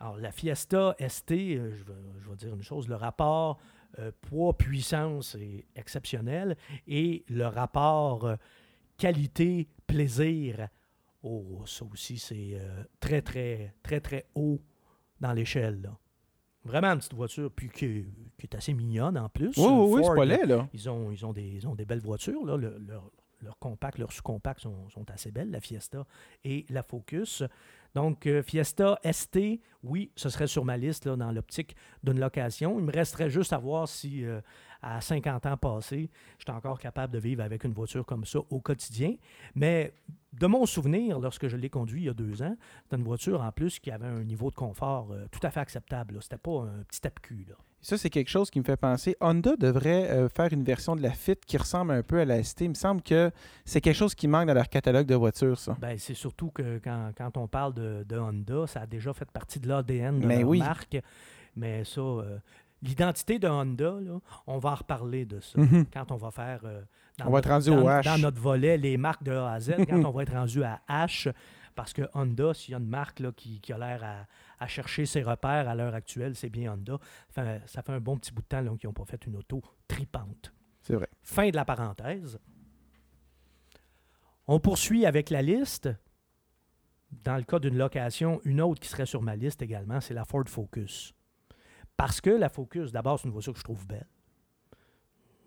Alors, la Fiesta ST, euh, je, vais, je vais dire une chose, le rapport euh, poids-puissance est exceptionnel et le rapport euh, qualité-plaisir, oh, ça aussi, c'est euh, très, très, très, très haut dans l'échelle. Vraiment une petite voiture, puis qui, est- qui est assez mignonne en plus. Oui, oui, oui, c'est pas laid, là. ils ont, ils ont, des, ils ont des belles voitures. Là. Le- leur, leur compact, leurs sous-compacts sont, sont assez belles, la Fiesta et la Focus. Donc, euh, Fiesta ST, oui, ce serait sur ma liste là, dans l'optique d'une location. Il me resterait juste à voir si, euh, à 50 ans passés, je suis encore capable de vivre avec une voiture comme ça au quotidien. Mais de mon souvenir, lorsque je l'ai conduit il y a deux ans, c'était une voiture en plus qui avait un niveau de confort euh, tout à fait acceptable. C'était pas un petit tape-cul. Ça, c'est quelque chose qui me fait penser. Honda devrait euh, faire une version de la Fit qui ressemble un peu à la ST. Il me semble que c'est quelque chose qui manque dans leur catalogue de voitures, ça. Ben, c'est surtout que quand, quand on parle de, de Honda, ça a déjà fait partie de l'ADN de Mais leur oui. marque. Mais ça, euh, l'identité de Honda, là, on va en reparler de ça. Mhm. Quand on va faire. euh, dans On va être rendu dans, au H. dans notre volet, les marques de A à Z, quand on va être rendu à H, parce que Honda, s'il y a une marque là, qui, qui a l'air à, à chercher ses repères à l'heure actuelle, c'est bien Honda. Enfin, ça fait un bon petit bout de temps qu'ils n'ont pas fait une auto tripante. C'est vrai. Fin de la parenthèse. On poursuit avec la liste. Dans le cas d'une location, une autre qui serait sur ma liste également, c'est la Ford Focus. Parce que la Focus, d'abord, c'est une voiture que je trouve belle.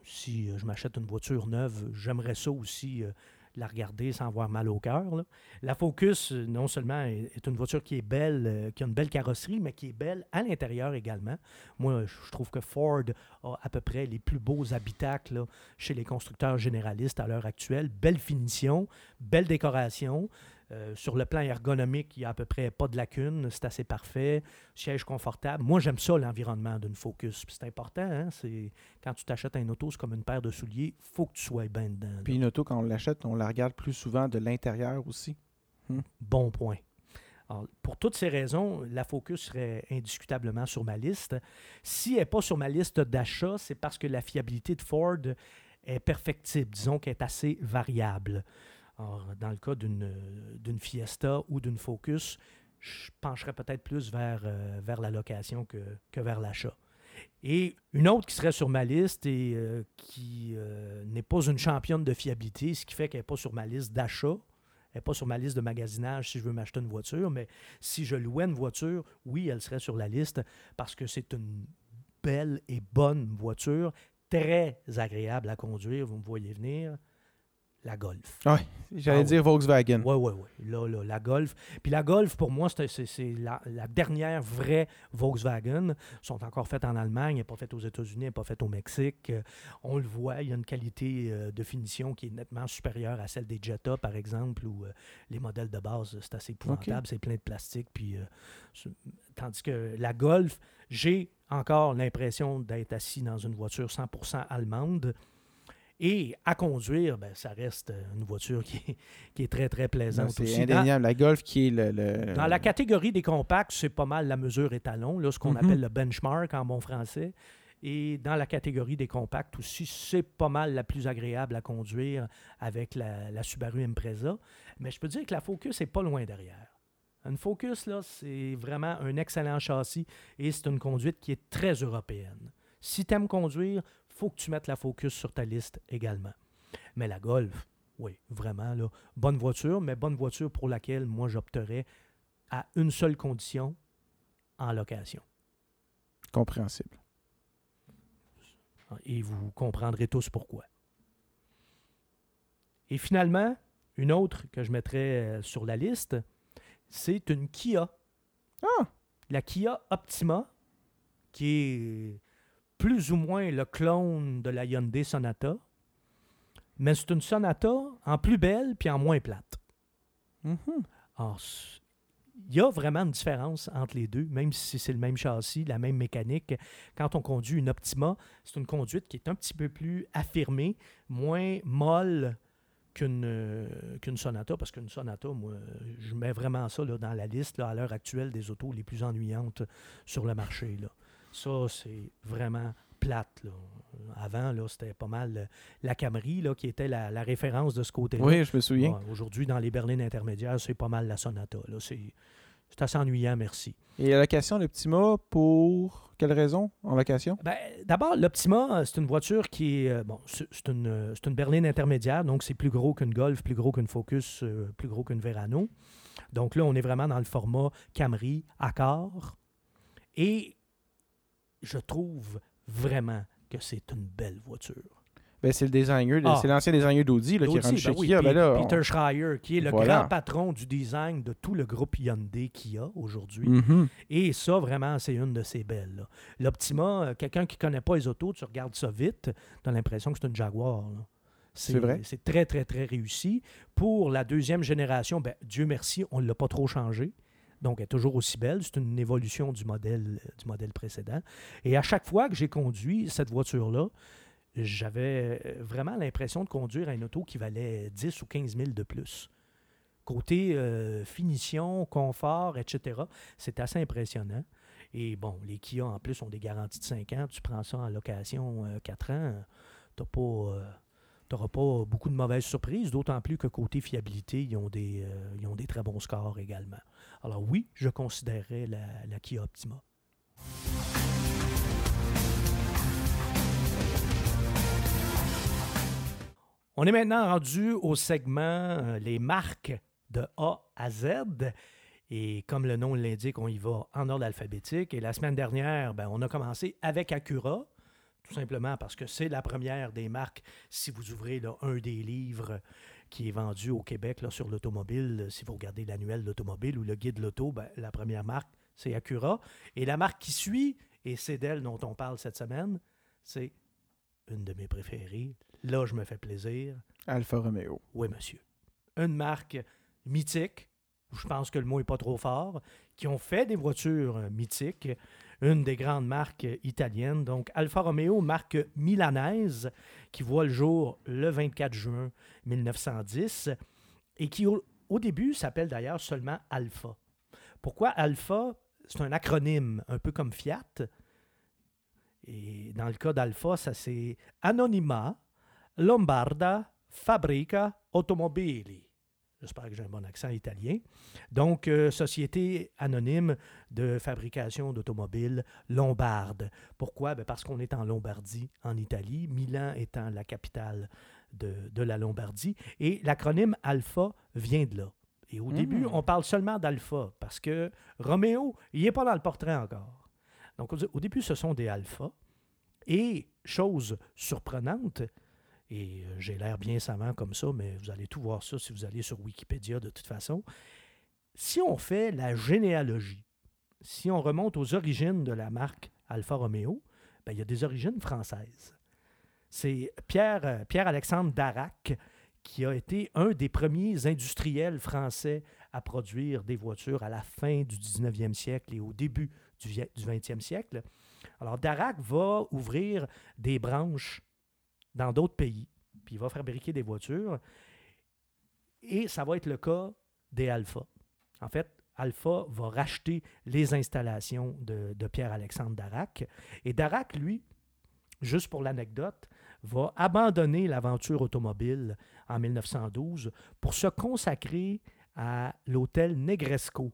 Si euh, je m'achète une voiture neuve, j'aimerais ça aussi euh, la regarder sans avoir mal au cœur. La Focus, euh, non seulement est, une voiture qui est belle, qui a une belle carrosserie, mais qui est belle à l'intérieur également. Moi, je trouve que Ford a à peu près les plus beaux habitacles chez les constructeurs généralistes à l'heure actuelle. Belle finition, belle décoration. Euh, sur le plan ergonomique, il n'y a à peu près pas de lacunes. C'est assez parfait. Siège confortable. Moi, j'aime ça, l'environnement d'une Focus. C'est important. Hein? C'est, quand tu t'achètes un auto, c'est comme une paire de souliers. faut que tu sois bien dedans. là. Puis une auto, quand on l'achète, on la regarde plus souvent de l'intérieur aussi. Bon point. Alors, pour toutes ces raisons, la Focus serait indiscutablement sur ma liste. Si elle n'est pas sur ma liste d'achat, c'est parce que la fiabilité de Ford est perfectible, disons qu'elle est assez variable. Alors, dans le cas d'une Fiesta ou d'une Focus, je pencherais peut-être plus vers, euh, la location que, que vers l'achat. Et une autre qui serait sur ma liste et euh, qui euh, n'est pas une championne de fiabilité, ce qui fait qu'elle n'est pas sur ma liste d'achat, elle n'est pas sur ma liste de magasinage si je veux m'acheter une voiture, mais si je louais une voiture, oui, elle serait sur la liste parce que c'est une belle et bonne voiture, très agréable à conduire, vous me voyez venir, la Golf. J'allais Ah dire Volkswagen. Oui, oui, oui. Là, là, la Golf. Puis la Golf, pour moi, c'est- la, la dernière vraie Volkswagen. Ils sont encore faites en Allemagne, pas faite aux États-Unis, pas faite au Mexique. Euh, on le voit, il y a une qualité euh, de finition qui est nettement supérieure à celle des Jetta, par exemple, où euh, les modèles de base, c'est assez épouvantable, c'est plein de plastique. Puis, tandis que la Golf, j'ai encore l'impression d'être assis dans une voiture 100% allemande. Et à conduire, ben, ça reste euh, une voiture qui est, qui est très, très plaisante C'est aussi. Dans, indéniable. La Golf qui est le. le- dans la catégorie des compacts, c'est pas mal la mesure étalon, là, ce qu'on Mhm. appelle le benchmark en bon français. Et dans la catégorie des compacts aussi, c'est pas mal la plus agréable à conduire avec la, la Subaru Impreza. Mais je peux dire que la Focus est pas loin derrière. Une Focus, là, c'est vraiment un excellent châssis et c'est une conduite qui est très européenne. Si tu aimes conduire, faut que tu mettes la Focus sur ta liste également. Mais la Golf, oui, vraiment, là, bonne voiture, mais bonne voiture pour laquelle moi j'opterais à une seule condition, en location. Compréhensible. Et vous comprendrez tous pourquoi. Et finalement, une autre que je mettrais euh, sur la liste, c'est une Kia. Ah! La Kia Optima, qui est plus ou moins le clone de la Hyundai Sonata, mais c'est une Sonata en plus belle puis en moins plate. Alors, s- il y a vraiment une différence entre les deux, même si c'est le même châssis, la même mécanique. Quand on conduit une Optima, c'est une conduite qui est un petit peu plus affirmée, moins molle qu'une euh, Sonata, parce qu'une Sonata, moi, je mets vraiment ça là, dans la liste là, à l'heure actuelle des autos les plus ennuyantes sur le marché. Là. Ça, c'est vraiment plate. Là. Avant, là, c'était pas mal euh, la Camry là, qui était la, la référence de ce côté-là. Oui, je me souviens. Ouais, Aujourd'hui, dans les berlines intermédiaires, c'est pas mal la Sonata. C'est assez ennuyant, merci. Et la location, mot, pour quelle raison en location? Ben, D'abord, l'Optima, euh, c'est une voiture qui est. euh, Bon, c'est une, une berline intermédiaire, donc c'est plus gros qu'une Golf, plus gros qu'une Focus, plus gros qu'une Verano. Donc là, on est vraiment dans le format Camry, Accord. Et je trouve vraiment que c'est une belle voiture. Ben, c'est le designer, Ah. c'est l'ancien designer d'Audi qui est rendu chez ben oui, Kia. Ben là, Peter on- Schreier, qui est le Voilà. grand patron du design de tout le groupe Hyundai Kia aujourd'hui. Mhm. Et ça, vraiment, c'est une de ces belles. L'Optima, euh, quelqu'un qui ne connaît pas les autos, tu regardes ça vite, tu as l'impression que c'est une Jaguar. C'est vrai. C'est très, très, très réussi. Pour la deuxième génération, ben, Dieu merci, on ne l'a pas trop changé. Donc, elle est toujours aussi belle. C'est une évolution du modèle, euh, du modèle précédent. Et à chaque fois que j'ai conduit cette voiture-là, j'avais euh, vraiment l'impression de conduire une auto qui valait 10 ou 15 000 de plus. Côté euh, finition, confort, etc., c'est assez impressionnant. Et bon, les Kia, en plus, ont des garanties de 5 ans. Tu prends ça en location 4 ans, tu n'auras pas beaucoup de mauvaises surprises, d'autant plus que côté fiabilité, ils ont des, ils ont des très bons scores également. Alors oui, je considérerais la, Kia Optima. On est maintenant rendu au segment euh, les marques de A à Z. Et comme le nom l'indique, on y va en ordre alphabétique. Et la semaine dernière, ben, on a commencé avec Acura, tout simplement parce que c'est la première des marques. Si vous ouvrez un des livres qui est vendu au Québec là, sur l'automobile, si vous regardez l'annuel de l'automobile ou le guide de l'auto, ben, la première marque, c'est Acura. Et la marque qui suit, et c'est d'elle dont on parle cette semaine, c'est une de mes préférées. Là, je me fais plaisir. Alfa Romeo. Oui, monsieur. Une marque mythique, je pense que le mot n'est pas trop fort, qui ont fait des voitures euh, mythiques, une des grandes marques italiennes. Donc, Alfa Romeo, marque milanaise, qui voit le jour le 24 juin 1910 et qui, au, début, s'appelle d'ailleurs seulement Alfa. Pourquoi Alfa C'est un acronyme, un peu comme Fiat. Et dans le cas d'Alfa, ça c'est Anonima Lombarda Fabrica Automobili. J'espère que j'ai un bon accent italien. Donc, euh, société anonyme de fabrication d'automobiles lombarde. Pourquoi? Ben parce qu'on est en Lombardie, en Italie, Milan étant la capitale de, de la Lombardie. Et l'acronyme Alpha vient de là. Et au Mm. début, on parle seulement d'Alpha parce que Roméo, il n'est pas dans le portrait encore. Donc, au, au début, ce sont des Alpha. Et, chose surprenante, et euh, j'ai l'air bien savant comme ça, mais vous allez tout voir ça si vous allez sur Wikipédia de toute façon. Si on fait la généalogie, si on remonte aux origines de la marque Alfa Romeo, ben, il y a des origines françaises. C'est Pierre, euh, Pierre-Alexandre Darac qui a été un des premiers industriels français à produire des voitures à la fin du 19e siècle et au début du 20e siècle. Alors, Darac va ouvrir des branches dans d'autres pays, puis il va fabriquer des voitures. Et ça va être le cas des Alpha. En fait, Alpha va racheter les installations de, de Pierre-Alexandre Darac. Et Darac, lui, juste pour l'anecdote, va abandonner l'aventure automobile en 1912 pour se consacrer à l'hôtel Negresco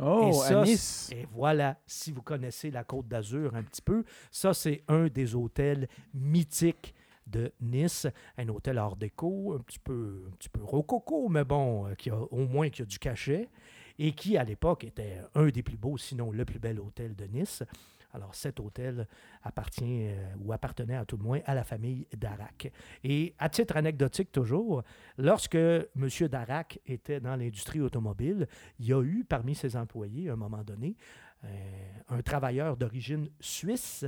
Oh, Et ça, à Nice. Et voilà, si vous connaissez la Côte d'Azur un petit peu, ça, c'est un des hôtels mythiques de Nice. Un hôtel art déco, un petit peu, un petit peu rococo, mais bon, euh, qui a, au moins qui a du cachet, et qui, à l'époque, était un des plus beaux, sinon le plus bel hôtel de Nice. Alors, cet hôtel appartient, euh, ou appartenait à tout le moins, à la famille Darac. Et à titre anecdotique toujours, lorsque M. Darac était dans l'industrie automobile, il y a eu parmi ses employés, à un moment donné, euh, un travailleur d'origine suisse,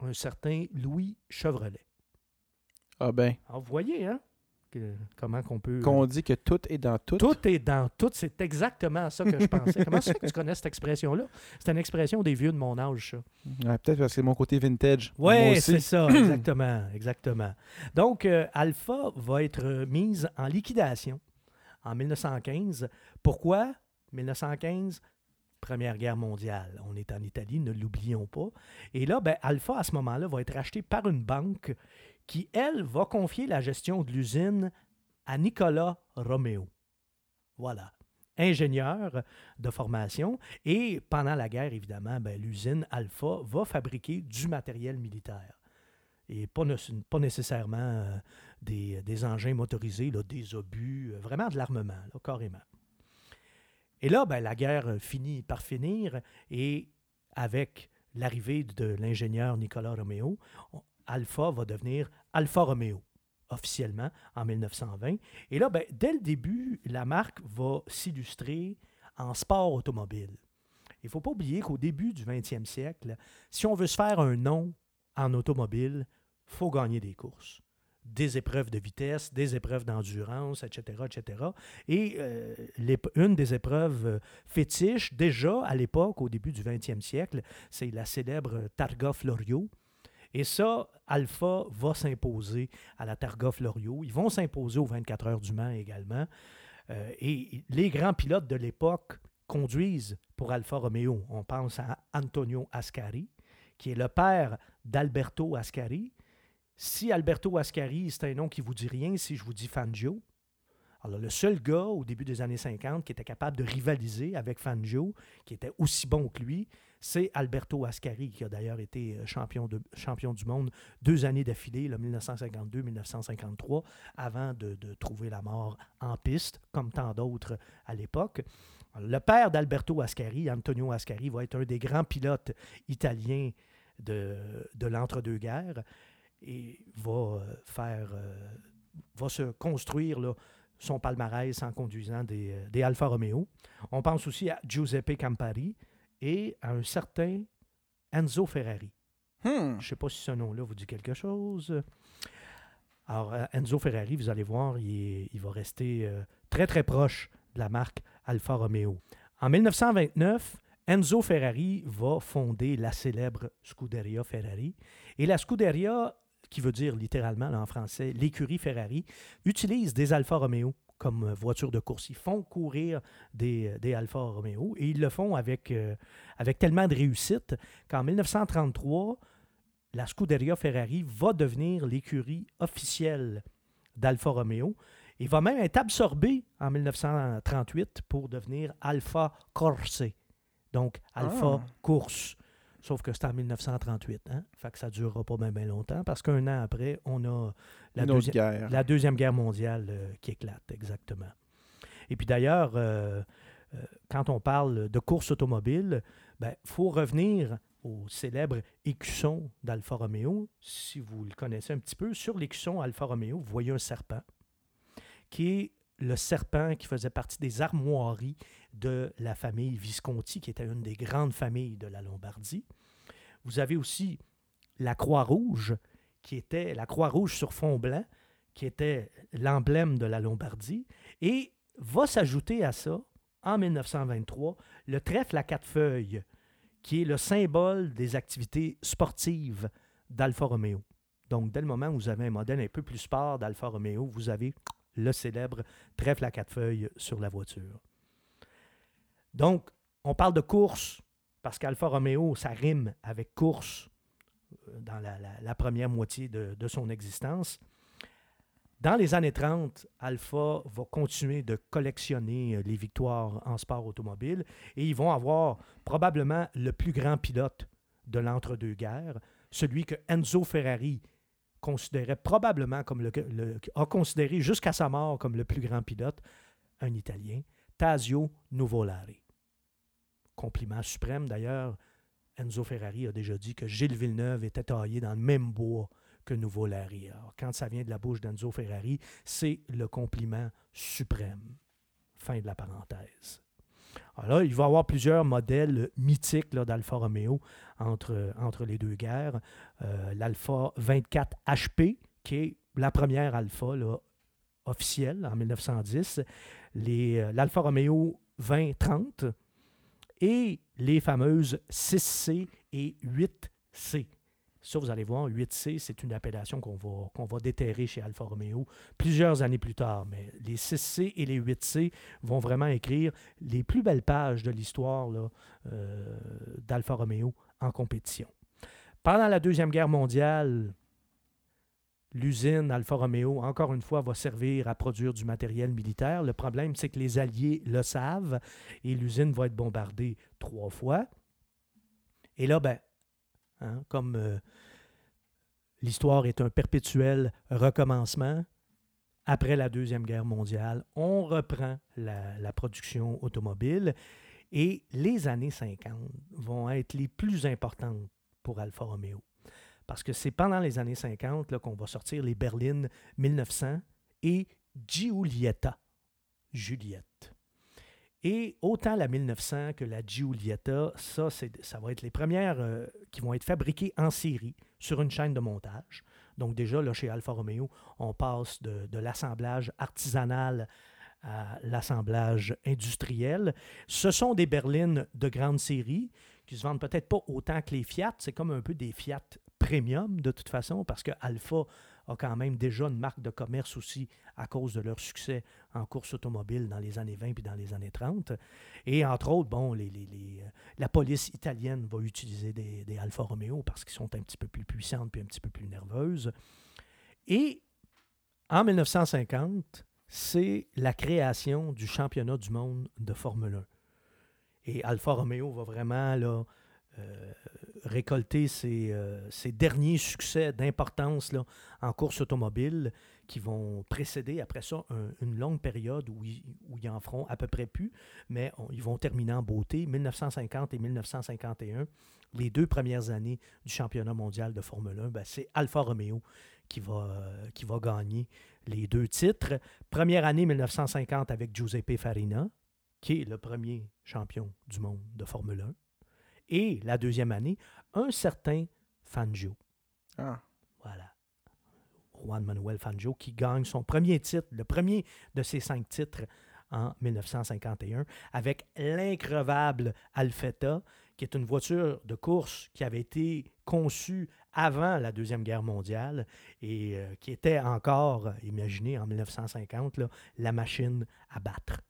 un certain Louis Chevrolet. Ah ben, Alors, vous voyez, hein, que- comment qu'on peut... qu'on dit que tout est dans tout. Tout est dans tout, c'est exactement ça que je pensais. Comment ça que tu connais cette expression-là? C'est une expression des vieux de mon âge, ça. Ouais, Peut-être parce que c'est mon côté vintage. Oui, c'est ça, exactement, exactement. Donc, euh, Alpha va être mise en liquidation en 1915. Pourquoi? 1915? Première Guerre mondiale. On est en Italie, ne l'oublions pas. Et là, ben, Alpha, à ce moment-là, va être racheté par une banque qui, elle, va confier la gestion de l'usine à Nicolas Romeo. Voilà. Ingénieur de formation. Et pendant la guerre, évidemment, ben, l'usine Alpha va fabriquer du matériel militaire. Et pas, nécessairement euh, des, engins motorisés, des obus, euh, vraiment de l'armement, carrément. Et là, ben, la guerre euh, finit par finir et avec l'arrivée de l'ingénieur Nicolas Romeo, Alpha va devenir Alfa Romeo officiellement en 1920. Et là, ben, dès le début, la marque va s'illustrer en sport automobile. Il ne faut pas oublier qu'au début du 20e siècle, si on veut se faire un nom en automobile, il faut gagner des courses. Des épreuves de vitesse, des épreuves d'endurance, etc., etc. Et euh, une des épreuves euh, fétiches, déjà à l'époque, au début du 20e siècle, c'est la célèbre Targa Florio. Et ça, Alpha va s'imposer à la Targa Florio. Ils vont s'imposer aux 24 heures du Mans également. Euh, et les grands pilotes de l'époque conduisent pour Alfa Romeo. On pense à Antonio Ascari, qui est le père d'Alberto Ascari. Si Alberto Ascari, c'est un nom qui vous dit rien, si je vous dis Fangio, alors le seul gars au début des années 50 qui était capable de rivaliser avec Fangio, qui était aussi bon que lui, c'est Alberto Ascari, qui a d'ailleurs été euh, champion, du monde deux années d'affilée, là, 1952-1953, avant de, trouver la mort en piste, comme tant d'autres à l'époque. Le père d'Alberto Ascari, Antonio Ascari, va être un des grands pilotes italiens de, de l'entre-deux-guerres et va euh, faire, euh, va se construire son palmarès en conduisant des Alfa Romeo. On pense aussi à Giuseppe Campari et à un certain Enzo Ferrari. Hmm. Je ne sais pas si ce nom-là vous dit quelque chose. Alors, euh, Enzo Ferrari, vous allez voir, il, est- il va rester euh, très, très proche de la marque Alfa Romeo. En 1929, Enzo Ferrari va fonder la célèbre Scuderia Ferrari. Et la Scuderia, qui veut dire littéralement là, en français l'écurie Ferrari, utilise des Alfa Romeo comme euh, voiture de course. Ils font courir des, euh, des Alfa Romeo et ils le font avec, euh, avec tellement de réussite qu'en 1933, la Scuderia Ferrari va devenir l'écurie officielle d'Alfa Romeo et va même être absorbée en 1938 pour devenir Alfa Corse. Donc, Alfa Ah. Course. Sauf que c'est en 1938. Hein? Fait que ça ne durera pas bien longtemps parce qu'un an après, on a la, Une autre deuxi- guerre. la Deuxième Guerre mondiale euh, qui éclate, exactement. Et puis d'ailleurs, euh, euh, quand on parle de course automobile, il faut revenir au célèbre écusson d'Alfa Romeo. Si vous le connaissez un petit peu, sur l'écusson Alfa Romeo, vous voyez un serpent, qui est le serpent qui faisait partie des armoiries de la famille Visconti, qui était une des grandes familles de la Lombardie. Vous avez aussi la Croix-Rouge, qui était la Croix-Rouge sur fond blanc, qui était l'emblème de la Lombardie. Et va s'ajouter à ça, en 1923, le trèfle à quatre feuilles, qui est le symbole des activités sportives d'Alfa Romeo. Donc, dès le moment où vous avez un modèle un peu plus sport d'Alfa Romeo, vous avez le célèbre trèfle à quatre feuilles sur la voiture. Donc, on parle de course, parce qu'Alfa Romeo, ça rime avec course euh, dans la, première moitié de, son existence. Dans les années 30, Alpha va continuer de collectionner euh, les victoires en sport automobile et ils vont avoir probablement le plus grand pilote de l'entre-deux-guerres, celui que Enzo Ferrari considérait probablement comme le- a considéré jusqu'à sa mort comme le plus grand pilote, un Italien, Tasio Nuvolari. Compliment suprême d'ailleurs, Enzo Ferrari a déjà dit que Gilles Villeneuve était taillé dans le même bois que Nuvolari. Alors, quand ça vient de la bouche d'Enzo Ferrari, c'est le compliment suprême. Fin de la parenthèse. Alors là, il va y avoir plusieurs modèles mythiques d'Alfa Romeo entre, les deux guerres. Euh, L'Alfa 24 HP, qui est la première Alfa officielle en 1910. Les, euh, L'Alfa Romeo 2030 et les fameuses 6C et 8C. Ça, vous allez voir, 8C, c'est une appellation qu'on va, va déterrer chez Alfa Romeo plusieurs années plus tard. Mais les 6C et les 8C vont vraiment écrire les plus belles pages de l'histoire euh, d'Alfa Romeo en compétition. Pendant la Deuxième Guerre mondiale, l'usine Alfa Romeo, encore une fois, va servir à produire du matériel militaire. Le problème, c'est que les Alliés le savent et l'usine va être bombardée trois fois. Et là, ben, hein, comme euh, l'histoire est un perpétuel recommencement, après la Deuxième Guerre mondiale, on reprend la, la production automobile et les années 50 vont être les plus importantes pour Alfa Romeo. Parce que c'est pendant les années 50 là, qu'on va sortir les berlines 1900 et Giulietta. Juliette. Et autant la 1900 que la Giulietta, ça, ça va être les premières euh, qui vont être fabriquées en série sur une chaîne de montage. Donc déjà, là, chez Alfa Romeo, on passe de, de l'assemblage artisanal à l'assemblage industriel. Ce sont des berlines de grande série qui se vendent peut-être pas autant que les Fiat. C'est comme un peu des Fiat premium de toute façon parce que Alfa a quand même déjà une marque de commerce aussi à cause de leur succès en course automobile dans les années 20 puis dans les années 30. Et entre autres, bon, les, les- euh, la police italienne va utiliser des, des Alfa Romeo parce qu'ils sont un petit peu plus puissantes puis un petit peu plus nerveuses. Et en 1950, c'est la création du championnat du monde de Formule 1. Et Alfa Romeo va vraiment là, euh, récolter euh, ses derniers succès d'importance en course automobile qui vont précéder après ça un- une longue période où ils, où en feront à peu près plus, mais ils vont terminer en beauté. 1950 et 1951, les deux premières années du championnat mondial de Formule 1, ben, c'est Alfa Romeo euh, qui va gagner les deux titres. Première année 1950 avec Giuseppe Farina, qui est le premier champion du monde de Formule 1. Et la deuxième année, un certain Fangio. Ah. Voilà. Juan Manuel Fangio qui gagne son premier titre, le premier de ses cinq titres en 1951, avec l'increvable Alfetta, qui est une voiture de course qui avait été conçue avant la Deuxième Guerre mondiale et euh, qui était encore, euh, imaginez, en 1950, là, la machine à battre.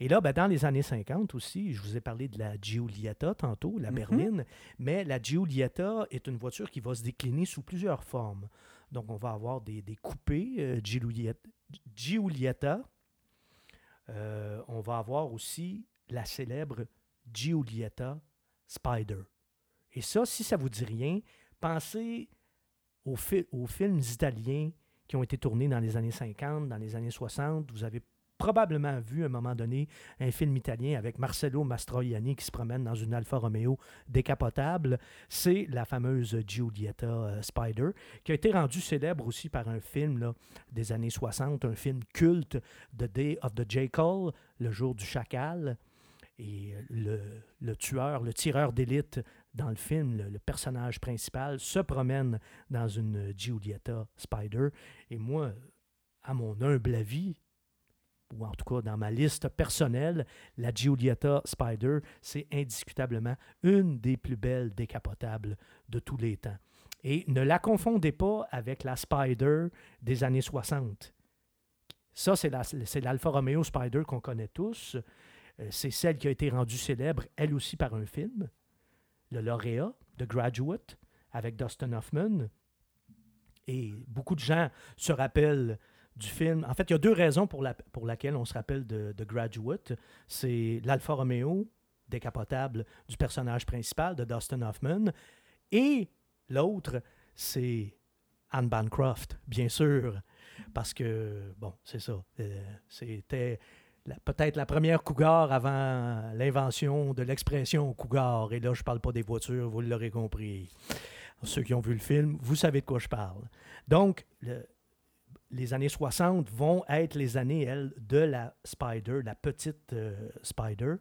Et là, ben, dans les années 50 aussi, je vous ai parlé de la Giulietta tantôt, la Mhm. berline, mais la Giulietta est une voiture qui va se décliner sous plusieurs formes. Donc, on va avoir des, des coupés euh, Giulietta. Giulietta. Euh, on va avoir aussi la célèbre Giulietta Spider. Et ça, si ça vous dit rien, pensez aux, fi- aux films italiens qui ont été tournés dans les années 50, dans les années 60. Vous avez probablement vu à un moment donné un film italien avec Marcello Mastroianni qui se promène dans une Alfa Romeo décapotable. C'est la fameuse Giulietta euh, Spider, qui a été rendue célèbre aussi par un film des années 60, un film culte, The Day of the Jackal, le jour du chacal. Et euh, le, le tueur, le tireur d'élite dans le film, le, le personnage principal, se promène dans une Giulietta Spider. Et moi, à mon humble avis, ou en tout cas dans ma liste personnelle, la Giulietta Spider, c'est indiscutablement une des plus belles décapotables de tous les temps. Et ne la confondez pas avec la Spider des années 60. Ça, c'est la- c'est l'Alfa Romeo Spider qu'on connaît tous. Euh, C'est celle qui a été rendue célèbre, elle aussi, par un film, le lauréat, The Graduate, avec Dustin Hoffman. Et beaucoup de gens se rappellent du film. En fait, il y a deux raisons pour, la, pour laquelle on se rappelle de, Graduate. C'est l'Alfa Romeo décapotable du personnage principal de Dustin Hoffman. Et l'autre, c'est Anne Bancroft, bien sûr. Parce que, bon, c'est ça. euh, C'était peut-être la première cougar avant l'invention de l'expression cougar. Et là, je parle pas des voitures, vous l'aurez compris. Ceux qui ont vu le film, vous savez de quoi je parle. Donc, le- les années 60 vont être les années, elles, de la Spider, la petite euh, Spider,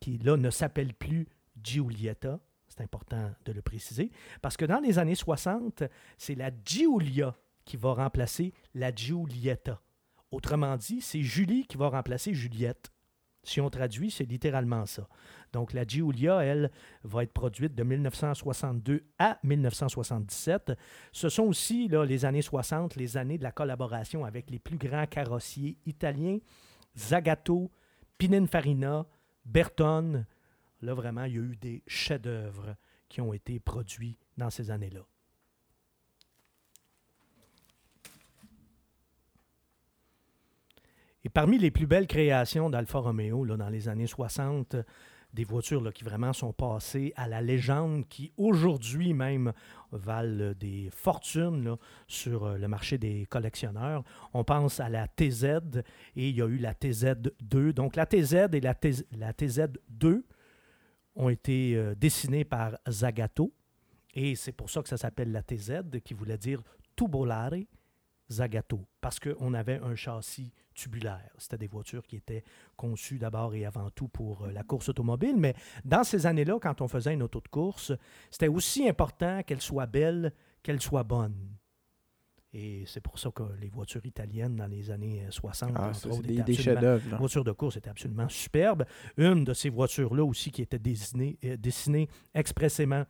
qui là ne s'appelle plus Giulietta. C'est important de le préciser. Parce que dans les années 60, c'est la Giulia qui va remplacer la Giulietta. Autrement dit, c'est Julie qui va remplacer Juliette. Si on traduit, c'est littéralement ça. Donc la Giulia, elle, va être produite de 1962 à 1977. Ce sont aussi là, les années 60, les années de la collaboration avec les plus grands carrossiers italiens, Zagato, Pininfarina, Bertone. Là, vraiment, il y a eu des chefs-d'œuvre qui ont été produits dans ces années-là. Et parmi les plus belles créations d'Alfa Romeo là, dans les années 60, des voitures là, qui vraiment sont passées à la légende, qui aujourd'hui même valent des fortunes là, sur euh, le marché des collectionneurs. On pense à la TZ et il y a eu la TZ2. Donc la TZ et la, TZ, la TZ2 ont été euh, dessinés par Zagato et c'est pour ça que ça s'appelle la TZ, qui voulait dire tubolare Zagato, parce qu'on avait un châssis tubulaire. C'était des voitures qui étaient conçues d'abord et avant tout pour euh, la course automobile, mais dans ces années-là, quand on faisait une auto de course, c'était aussi important qu'elle soit belle, qu'elle soit bonne. Et c'est pour ça que les voitures italiennes dans les années 60, Ah, entre autres, des, étaient des absolument- chefs-d'œuvre. là. la voiture de course était absolument superbe. Une de ces voitures-là aussi qui était dessinée, euh, dessinée expressément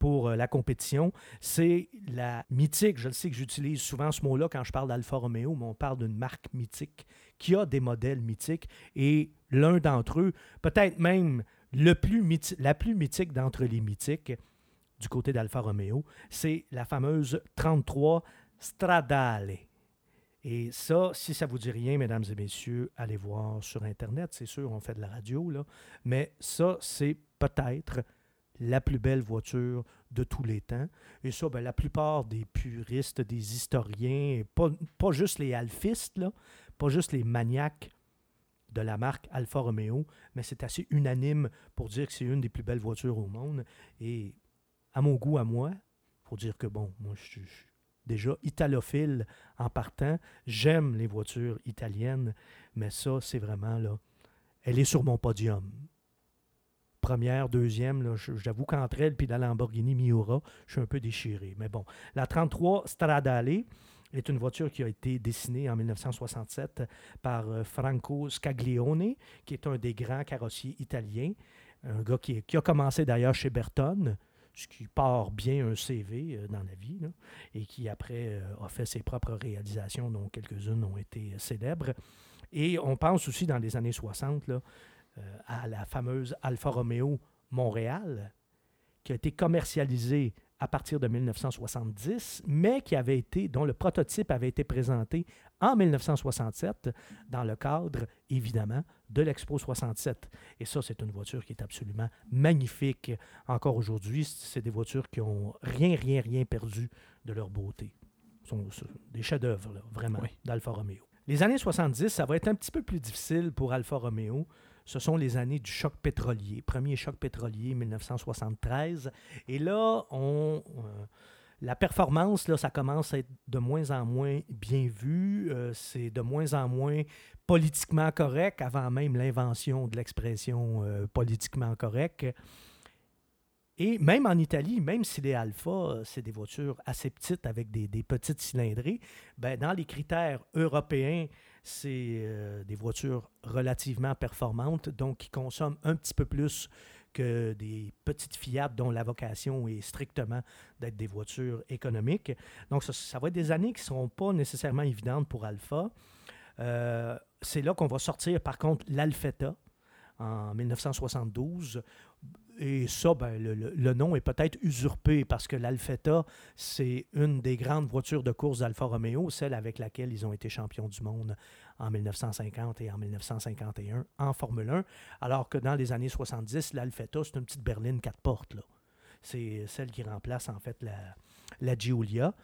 pour euh, la compétition, c'est la mythique. Je le sais que j'utilise souvent ce mot-là quand je parle d'Alfa Romeo, mais on parle d'une marque mythique qui a des modèles mythiques et l'un d'entre eux, peut-être même le plus la plus mythique d'entre les mythiques du côté d'Alfa Romeo, c'est la fameuse 33 Stradale. Et ça, si ça vous dit rien, mesdames et messieurs, allez voir sur Internet. C'est sûr, on fait de la radio, là. Mais ça, c'est peut-être la plus belle voiture de tous les temps. Et ça, ben, la plupart des puristes, des historiens, pas, pas juste les alfistes, là, pas juste les maniaques de la marque Alfa Romeo, mais c'est assez unanime pour dire que c'est une des plus belles voitures au monde. Et à mon goût, à moi, faut dire que, bon, moi, je suis déjà italophile en partant. J'aime les voitures italiennes, mais ça, c'est vraiment, là, elle est sur mon podium. Première, deuxième, j'avoue qu'entre elle et la Lamborghini Miura, je suis un peu déchiré. Mais bon, la 33 Stradale est une voiture qui a été dessinée en 1967 par euh, Franco Scaglione, qui est un des grands carrossiers italiens, un gars qui, a commencé d'ailleurs chez Bertone, ce qui part bien un CV euh, dans la vie, et qui après euh, a fait ses propres réalisations, dont quelques-unes ont été célèbres. Et on pense aussi dans les années 60 là, euh, à la fameuse Alfa Romeo Montréal, qui a été commercialisée à partir de 1970, mais qui avait été, dont le prototype avait été présenté en 1967 dans le cadre, évidemment, de l'Expo 67. Et ça, c'est une voiture qui est absolument magnifique. Encore aujourd'hui, c'est des voitures qui ont rien, rien, rien perdu de leur beauté. Ce sont des chefs-d'œuvre, vraiment, Oui. d'Alfa Romeo. Les années 70, ça va être un petit peu plus difficile pour Alfa Romeo. Ce sont les années du choc pétrolier. Premier choc pétrolier, 1973. Et là, on, euh, la performance, là, ça commence à être de moins en moins bien vu. Euh, c'est de moins en moins politiquement correct, avant même l'invention de l'expression euh, politiquement correct. Et même en Italie, même si les Alpha, euh, c'est des voitures assez petites avec des, petites cylindrées, ben, dans les critères européens, c'est euh, des voitures relativement performantes, donc qui consomment un petit peu plus que des petites Fiat dont la vocation est strictement d'être des voitures économiques. Donc, ça, ça va être des années qui ne seront pas nécessairement évidentes pour Alpha. Euh, c'est là qu'on va sortir, par contre, l'Alfetta en 1972. Et ça, ben, le, nom est peut-être usurpé parce que l'Alfetta, c'est une des grandes voitures de course d'Alfa Romeo, celle avec laquelle ils ont été champions du monde en 1950 et en 1951 en Formule 1, alors que dans les années 70, l'Alfetta, c'est une petite berline quatre portes. là. C'est celle qui remplace en fait la, Giulia.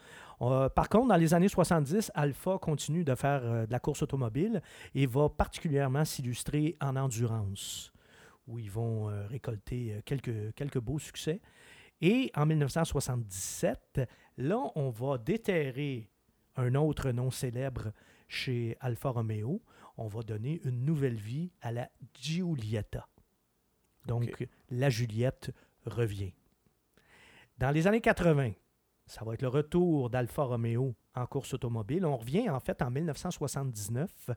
Euh, par contre, dans les années 70, Alfa continue de faire euh, de la course automobile et va particulièrement s'illustrer en endurance, où ils vont euh, récolter euh, quelques, quelques beaux succès. Et en 1977, là, on va déterrer un autre nom célèbre chez Alfa Romeo. On va donner une nouvelle vie à la Giulietta. Donc, la Juliette revient. Dans les années 80, ça va être le retour d'Alfa Romeo en course automobile. On revient en fait en 1979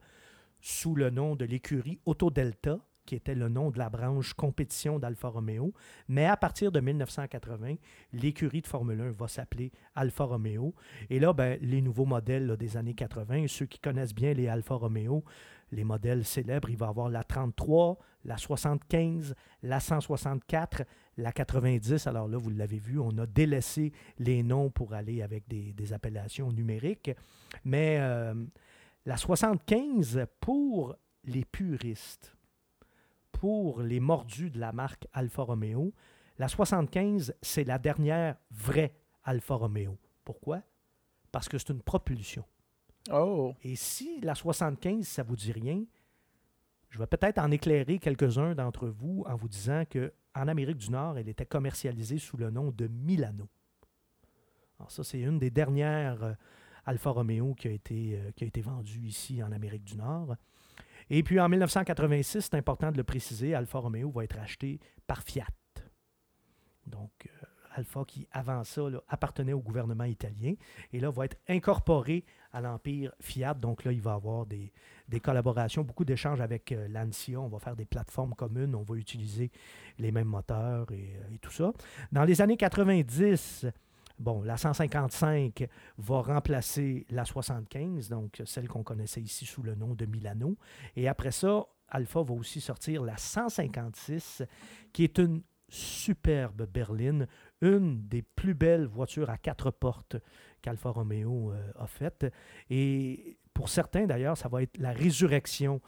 sous le nom de l'écurie Autodelta, qui était le nom de la branche compétition d'Alfa Romeo. Mais à partir de 1980, l'écurie de Formule 1 va s'appeler Alfa Romeo. Et là, ben, les nouveaux modèles des années 80, ceux qui connaissent bien les Alfa Romeo, les modèles célèbres, il va avoir la 33, la 75, la 164, la 90. Alors là, vous l'avez vu, on a délaissé les noms pour aller avec des, des appellations numériques. Mais euh, la 75, pour les puristes, pour les mordus de la marque Alfa Romeo, la 75, c'est la dernière vraie Alfa Romeo. Pourquoi? Parce que c'est une propulsion. Oh! Et si la 75, ça vous dit rien, je vais peut-être en éclairer quelques-uns d'entre vous en vous disant que en Amérique du Nord, elle était commercialisée sous le nom de Milano. Alors ça, c'est une des dernières euh, Alfa Romeo qui a, été, euh, qui a été vendue ici en Amérique du Nord. Et puis en 1986, c'est important de le préciser, Alfa Romeo va être acheté par Fiat. Donc, euh, Alfa qui, avant ça, appartenait au gouvernement italien, et là, va être incorporé à l'empire Fiat. Donc là, il va avoir des, des collaborations, beaucoup d'échanges avec euh. On va faire des plateformes communes, on va utiliser les mêmes moteurs et, euh, et tout ça. Dans les années 90, bon, la 155 va remplacer la 75, donc celle qu'on connaissait ici sous le nom de Milano. Et après ça, Alpha va aussi sortir la 156, qui est une superbe berline, une des plus belles voitures à quatre portes qu'Alfa Romeo euh, a faites. Et pour certains, d'ailleurs, ça va être la résurrection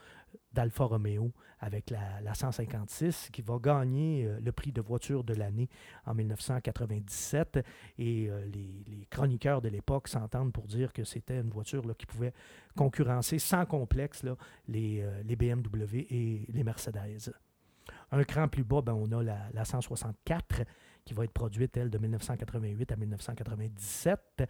d'Alfa Romeo avec la, la 156 qui va gagner euh, le prix de voiture de l'année en 1997. Et euh, les, chroniqueurs de l'époque s'entendent pour dire que c'était une voiture qui pouvait concurrencer sans complexe les, euh, les BMW et les Mercedes. Un cran plus bas, ben, on a la, la 164 qui va être produite, elle, de 1988 à 1997.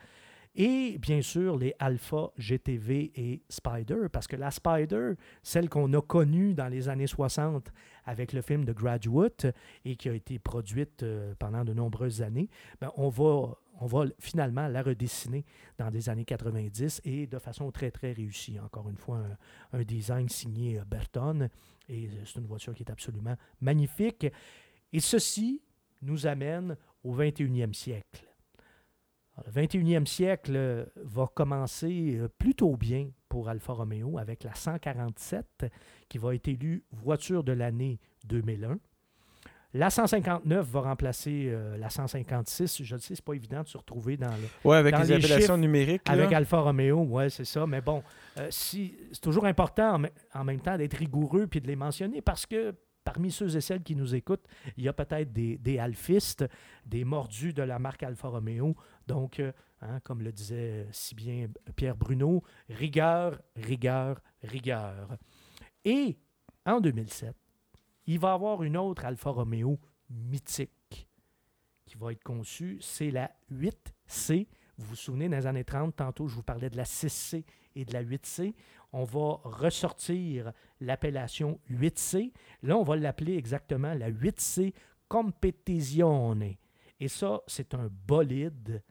Et bien sûr, les Alpha, GTV et Spider, parce que la Spider, celle qu'on a connue dans les années 60 avec le film The Graduate et qui a été produite euh, pendant de nombreuses années, ben, on, va, on va finalement la redessiner dans les années 90 et de façon très, très réussie. Encore une fois, un, un design signé euh, Burton et euh, c'est une voiture qui est absolument magnifique. Et ceci nous amène au 21e siècle. Le 21e siècle euh, va commencer euh, plutôt bien pour Alfa Romeo avec la 147 qui va être élue voiture de l'année 2001. La 159 va remplacer euh, la 156. Je le sais, c'est pas évident de se retrouver dans le, Ouais, avec Dans les les appellations chiffres, numériques. là. avec Alfa Romeo, ouais, c'est ça. Mais bon, euh, si, c'est toujours important en, me- en même temps d'être rigoureux puis de les mentionner parce que parmi ceux et celles qui nous écoutent, il y a peut-être des, des alfistes, des mordus de la marque Alfa Romeo. Donc, euh, hein, comme le disait si bien Pierre Bruno, rigueur, rigueur, rigueur. Et en 2007, il va y avoir une autre Alfa Romeo mythique qui va être conçue. C'est la 8C. Vous vous souvenez, dans les années 30, tantôt, je vous parlais de la 6C et de la 8C. On va ressortir l'appellation 8C. Là, on va l'appeler exactement la 8C Competizione. Et ça, c'est un bolide,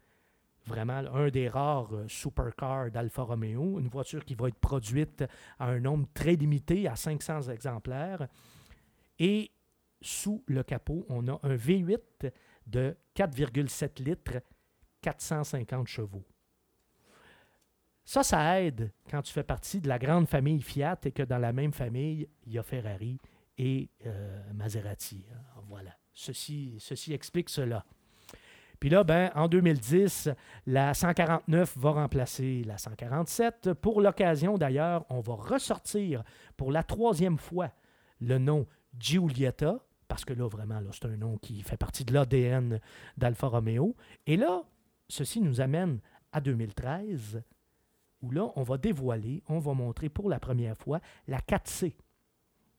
vraiment un des rares euh, supercars d'Alfa Romeo, une voiture qui va être produite à un nombre très limité, à 500 exemplaires. Et sous le capot, on a un V8 de 4,7 litres, 450 chevaux. Ça, ça aide quand tu fais partie de la grande famille Fiat et que dans la même famille, il y a Ferrari et euh, Maserati. Voilà. Ceci, ceci explique cela. Puis là, ben, en 2010, la 149 va remplacer la 147. Pour l'occasion, d'ailleurs, on va ressortir pour la troisième fois le nom Giulietta, parce que là, vraiment, là, c'est un nom qui fait partie de l'ADN d'Alfa Romeo. Et là, ceci nous amène à 2013, où là, on va dévoiler, on va montrer pour la première fois la 4C.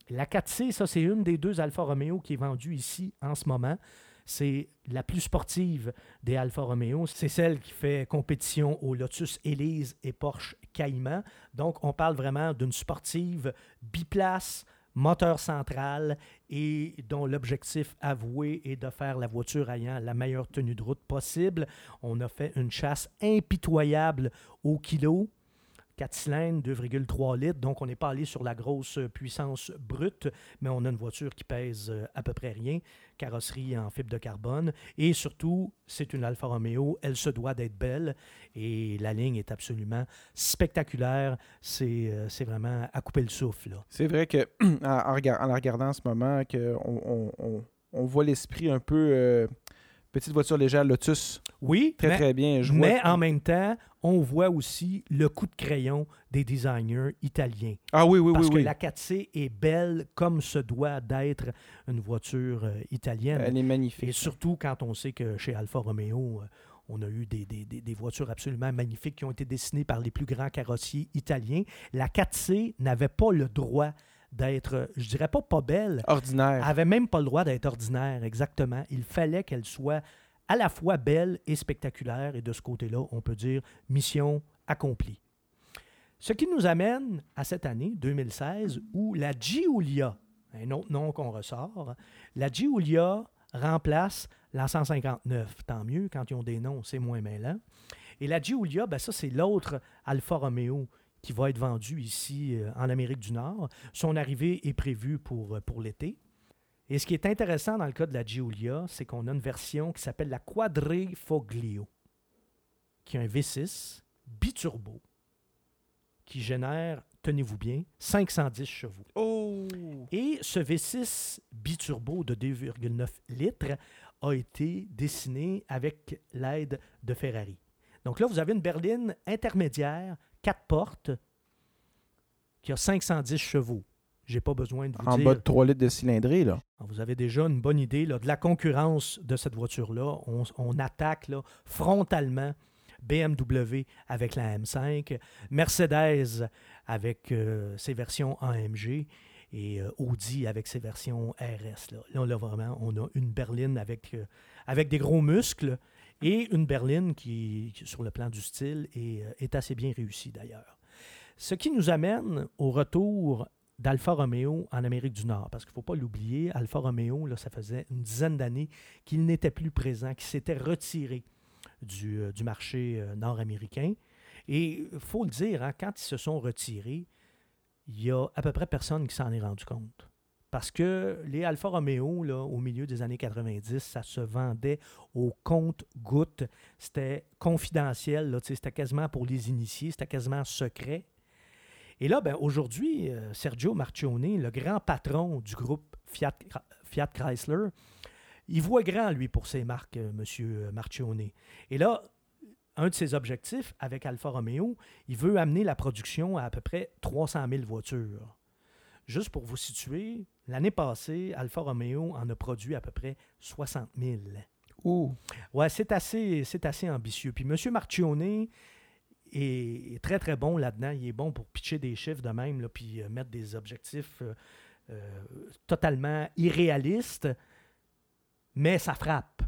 La 4C, ça, c'est une des deux Alfa Romeo qui est vendue ici en ce moment c'est la plus sportive des Alfa Romeo. C'est celle qui fait compétition au Lotus Elise et Porsche Cayman. Donc, on parle vraiment d'une sportive biplace, moteur central et dont l'objectif avoué est de faire la voiture ayant la meilleure tenue de route possible. On a fait une chasse impitoyable au kilo. 4 cylindres, 2,3 litres. Donc, on n'est pas allé sur la grosse puissance brute, mais on a une voiture qui pèse euh, à peu près rien. Carrosserie en fibre de carbone. Et surtout, c'est une Alfa Romeo. Elle se doit d'être belle. Et la ligne est absolument spectaculaire. C'est euh, vraiment à couper le souffle. C'est vrai que en, la regardant en ce moment, on, voit l'esprit un peu. Euh, petite voiture légère Lotus. Oui. Très, très bien. mais en même temps, on voit aussi le coup de crayon des designers italiens. Ah oui, oui, Parce oui. Parce que la 4C est belle comme se doit d'être une voiture euh, italienne. Elle est magnifique. Et surtout quand on sait que chez Alfa Romeo, euh, on a eu des, des, des, voitures absolument magnifiques qui ont été dessinées par les plus grands carrossiers italiens. La 4C n'avait pas le droit d'être, je dirais pas pas belle. Ordinaire. avait même pas le droit d'être ordinaire, exactement. Il fallait qu'elle soit à la fois belle et spectaculaire, et de ce côté-là, on peut dire mission accomplie. Ce qui nous amène à cette année, 2016, où la Giulia, un autre nom qu'on ressort, la Giulia remplace la 159. Tant mieux, quand ils ont des noms, c'est moins mêlant. Et la Giulia, ben ça, c'est l'autre Alfa Romeo qui va être vendu ici euh, en Amérique du Nord. Son arrivée est prévue pour, euh, pour l'été. Et ce qui est intéressant dans le cas de la Giulia, c'est qu'on a une version qui s'appelle la Quadrifoglio, qui a un V6 biturbo qui génère, tenez-vous bien, 510 chevaux. Oh! Et ce V6 biturbo de 2,9 litres a été dessiné avec l'aide de Ferrari. Donc là, vous avez une berline intermédiaire, quatre portes, qui a 510 chevaux. J'ai pas besoin de vous en dire. En bas de 3 litres de cylindrée, là. Vous avez déjà une bonne idée là, de la concurrence de cette voiture-là. On, attaque là, frontalement BMW avec la M5, Mercedes avec euh, ses versions AMG et euh, Audi avec ses versions RS. Là, là, vraiment, on a une berline avec, euh, avec des gros muscles et une berline qui, sur le plan du style, est, est assez bien réussie d'ailleurs. Ce qui nous amène au retour d'Alfa Romeo en Amérique du Nord. Parce qu'il ne faut pas l'oublier, Alfa Romeo, là, ça faisait une dizaine d'années qu'il n'était plus présent, qu'il s'était retiré du, euh, du marché euh, nord-américain. Et il faut le dire, hein, quand ils se sont retirés, il y a à peu près personne qui s'en est rendu compte. Parce que les Alfa Romeo, là, au milieu des années 90, ça se vendait au compte-goutte. C'était confidentiel, c'était quasiment pour les initiés, c'était quasiment secret. Et là, ben, aujourd'hui, euh, Sergio Marchione, le grand patron du groupe Fiat, Chrysler, il voit grand, lui, pour ses marques, M. Euh, Marchione. Et là, un de ses objectifs avec Alfa Romeo, il veut amener la production à à peu près 300 000 voitures. Juste pour vous situer, l'année passée, Alfa Romeo en a produit à peu près 60 000. Ouh. Ouais, c'est assez, c'est assez ambitieux. Puis M. Marchione, est, très, très bon là-dedans. Il est bon pour pitcher des chiffres de même, là, puis euh, mettre des objectifs euh, euh, totalement irréalistes, mais ça frappe.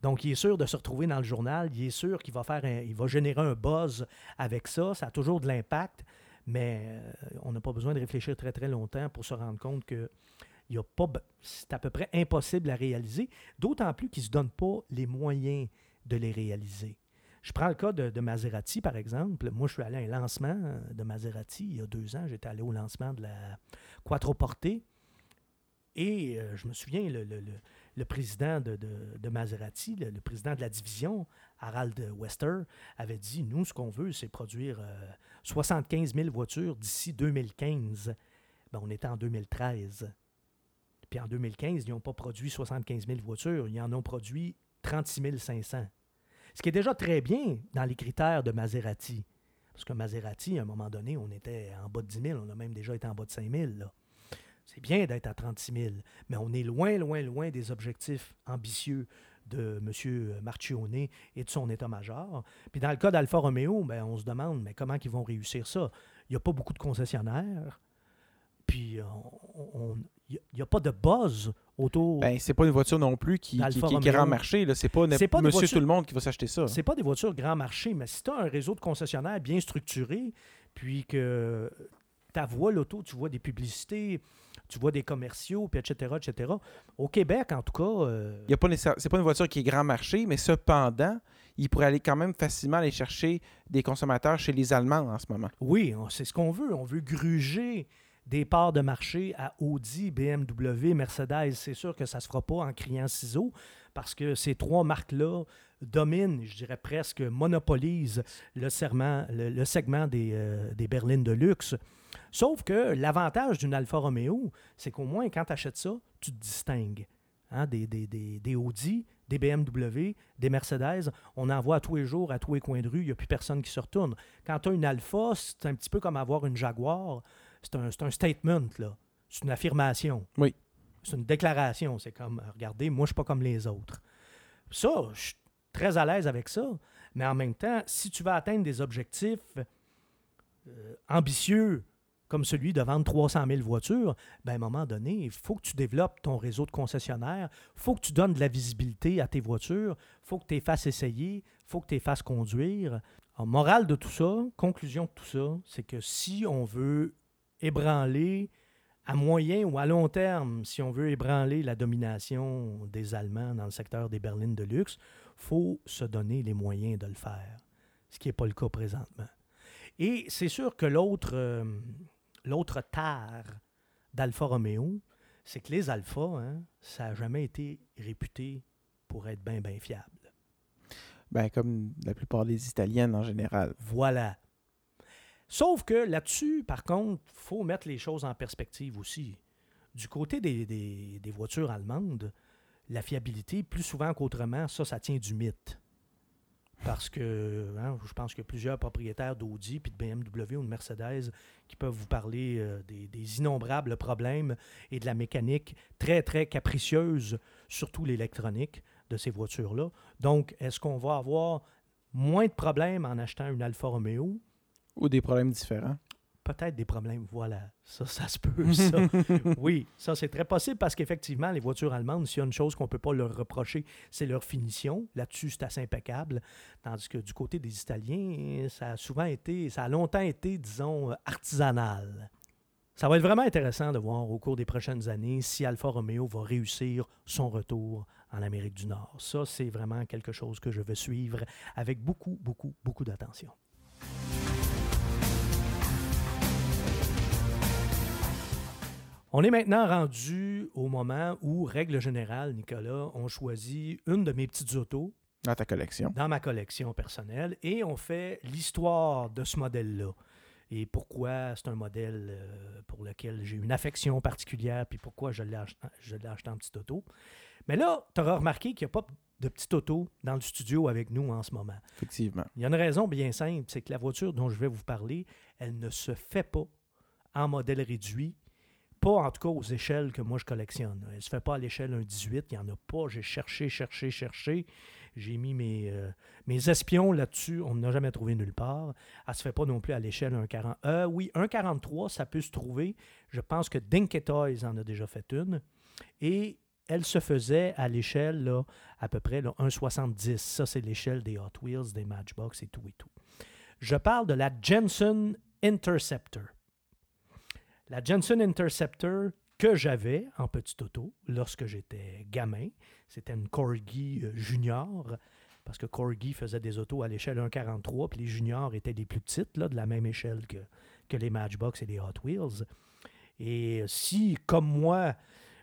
Donc, il est sûr de se retrouver dans le journal. Il est sûr qu'il va faire il va générer un buzz avec ça. Ça a toujours de l'impact, mais on n'a pas besoin de réfléchir très, très longtemps pour se rendre compte que c'est à peu près impossible à réaliser, d'autant plus qu'il ne se donne pas les moyens de les réaliser. Je prends le cas de, Maserati, par exemple. Moi, je suis allé à un lancement de Maserati il y a deux ans. J'étais allé au lancement de la Quattroporte. Et euh, je me souviens, le, président de, Maserati, le, président de la division, Harald Wester, avait dit Nous, ce qu'on veut, c'est produire 75 euh, 000 voitures d'ici 2015. Ben, on était en 2013. Puis en 2015, ils n'ont pas produit 75 000 voitures, ils en ont produit 36 500. Ce qui est déjà très bien dans les critères de Maserati. Parce que Maserati, à un moment donné, on était en bas de 10 000, on a même déjà été en bas de 5 000. C'est bien d'être à 36 000, mais on est loin, loin, loin des objectifs ambitieux de M. Marchione et de son état-major. Puis dans le cas d'Alfa Romeo, ben, on se demande mais comment ils vont réussir ça? Il n'y a pas beaucoup de concessionnaires. Puis il n'y a, pas de buzz autour. Ben, c'est pas une voiture non plus qui, qui, qui est grand marché. C'est pas, pas monsieur tout le monde qui va s'acheter ça. C'est pas des voitures grand marché, mais si tu as un réseau de concessionnaires bien structuré, puis que ta voix l'auto, tu vois des publicités, tu vois des commerciaux, puis etc., etc. Au Québec, en tout cas... Euh... Ce n'est c'est pas une voiture qui est grand marché, mais cependant, il pourrait aller quand même facilement aller chercher des consommateurs chez les Allemands en ce moment. Oui, c'est ce qu'on veut. On veut gruger des parts de marché à Audi, BMW, Mercedes. C'est sûr que ça ne se fera pas en criant ciseaux parce que ces trois marques-là dominent, je dirais presque monopolisent le, le, segment des, euh, des berlines de luxe. Sauf que l'avantage d'une Alfa Romeo, c'est qu'au moins, quand tu achètes ça, tu te distingues. Hein, des, des, des, des, Audi, des BMW, des Mercedes, on en voit à tous les jours, à tous les coins de rue, il n'y a plus personne qui se retourne. Quand tu as une Alfa, c'est un petit peu comme avoir une Jaguar. C'est un, un, statement, là. C'est une affirmation. Oui. C'est une déclaration. C'est comme, regardez, moi, je ne suis pas comme les autres. Ça, je suis très à l'aise avec ça. Mais en même temps, si tu veux atteindre des objectifs euh, ambitieux, comme celui de vendre 300 000 voitures, ben, à un moment donné, il faut que tu développes ton réseau de concessionnaires, il faut que tu donnes de la visibilité à tes voitures, il faut que tu les fasses essayer, il faut que tu les fasses conduire. En morale de tout ça, conclusion de tout ça, c'est que si on veut ébranler à moyen ou à long terme, si on veut ébranler la domination des Allemands dans le secteur des berlines de luxe, faut se donner les moyens de le faire, ce qui n'est pas le cas présentement. Et c'est sûr que l'autre euh, l'autre terre d'Alfa Romeo, c'est que les Alpha, hein, ça n'a jamais été réputé pour être bien, bien fiable. Ben, comme la plupart des Italiennes en général. Voilà. Sauf que là-dessus, par contre, il faut mettre les choses en perspective aussi. Du côté des, des voitures allemandes, la fiabilité, plus souvent qu'autrement, ça, ça tient du mythe parce que hein, je pense qu'il y a plusieurs propriétaires d'Audi, puis de BMW ou de Mercedes qui peuvent vous parler euh, des, innombrables problèmes et de la mécanique très, très capricieuse, surtout l'électronique de ces voitures-là. Donc, est-ce qu'on va avoir moins de problèmes en achetant une Alfa Romeo? Ou des problèmes différents? Peut-être des problèmes. Voilà, ça, ça se peut, ça. oui, ça, c'est très possible parce qu'effectivement, les voitures allemandes, s'il y a une chose qu'on ne peut pas leur reprocher, c'est leur finition. Là-dessus, c'est assez impeccable. Tandis que du côté des Italiens, ça a souvent été, ça a longtemps été, disons, artisanal. Ça va être vraiment intéressant de voir au cours des prochaines années si Alfa Romeo va réussir son retour en Amérique du Nord. Ça, c'est vraiment quelque chose que je veux suivre avec beaucoup, beaucoup, beaucoup d'attention. On est maintenant rendu au moment où, règle générale, Nicolas, on choisit une de mes petites autos. Dans ta collection. Dans ma collection personnelle. Et on fait l'histoire de ce modèle-là. Et pourquoi c'est un modèle euh, pour lequel j'ai une affection particulière, puis pourquoi je l'ai acheté, en petite auto. Mais là, tu auras remarqué qu'il n'y a pas de petite auto dans le studio avec nous en ce moment. Effectivement. Il y a une raison bien simple, c'est que la voiture dont je vais vous parler, elle ne se fait pas en modèle réduit pas en tout cas aux échelles que moi je collectionne. Elle ne se fait pas à l'échelle 1,18, il n'y en a pas. J'ai cherché, cherché, cherché. J'ai mis mes, euh, mes espions là-dessus, on n'a jamais trouvé nulle part. Elle ne se fait pas non plus à l'échelle 1,40. Euh, oui, 1,43, ça peut se trouver. Je pense que Dinky Toys en a déjà fait une. Et elle se faisait à l'échelle à peu près 1,70. Ça, c'est l'échelle des Hot Wheels, des Matchbox et tout et tout. Je parle de la Jensen Interceptor. La Jensen Interceptor que j'avais en petite auto lorsque j'étais gamin, c'était une Corgi euh, Junior, parce que Corgi faisait des autos à l'échelle 1,43, puis les Juniors étaient des plus petites, là, de la même échelle que, les Matchbox et les Hot Wheels. Et si, comme moi,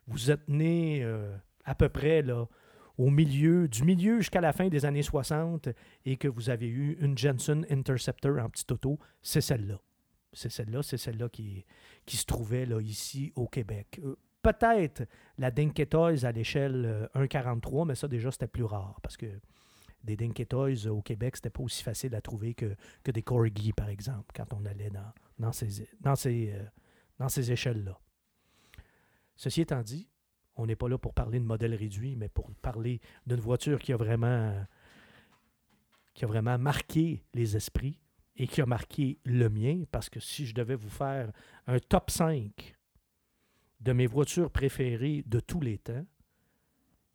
vous êtes né euh, à peu près au milieu, du milieu jusqu'à la fin des années 60 et que vous avez eu une Jensen Interceptor en petite auto, c'est celle-là. C'est celle-là, c'est celle-là qui, se trouvait ici au Québec. Euh, peut-être la Dinky à l'échelle 1,43, mais ça déjà c'était plus rare parce que des Dinky au Québec, c'était pas aussi facile à trouver que, des Corgi, par exemple, quand on allait dans, dans ces, échelles-là. Ceci étant dit, on n'est pas là pour parler de modèle réduit, mais pour parler d'une voiture qui a vraiment marqué les esprits et qui a marqué le mien, parce que si je devais vous faire un top 5 de mes voitures préférées de tous les temps,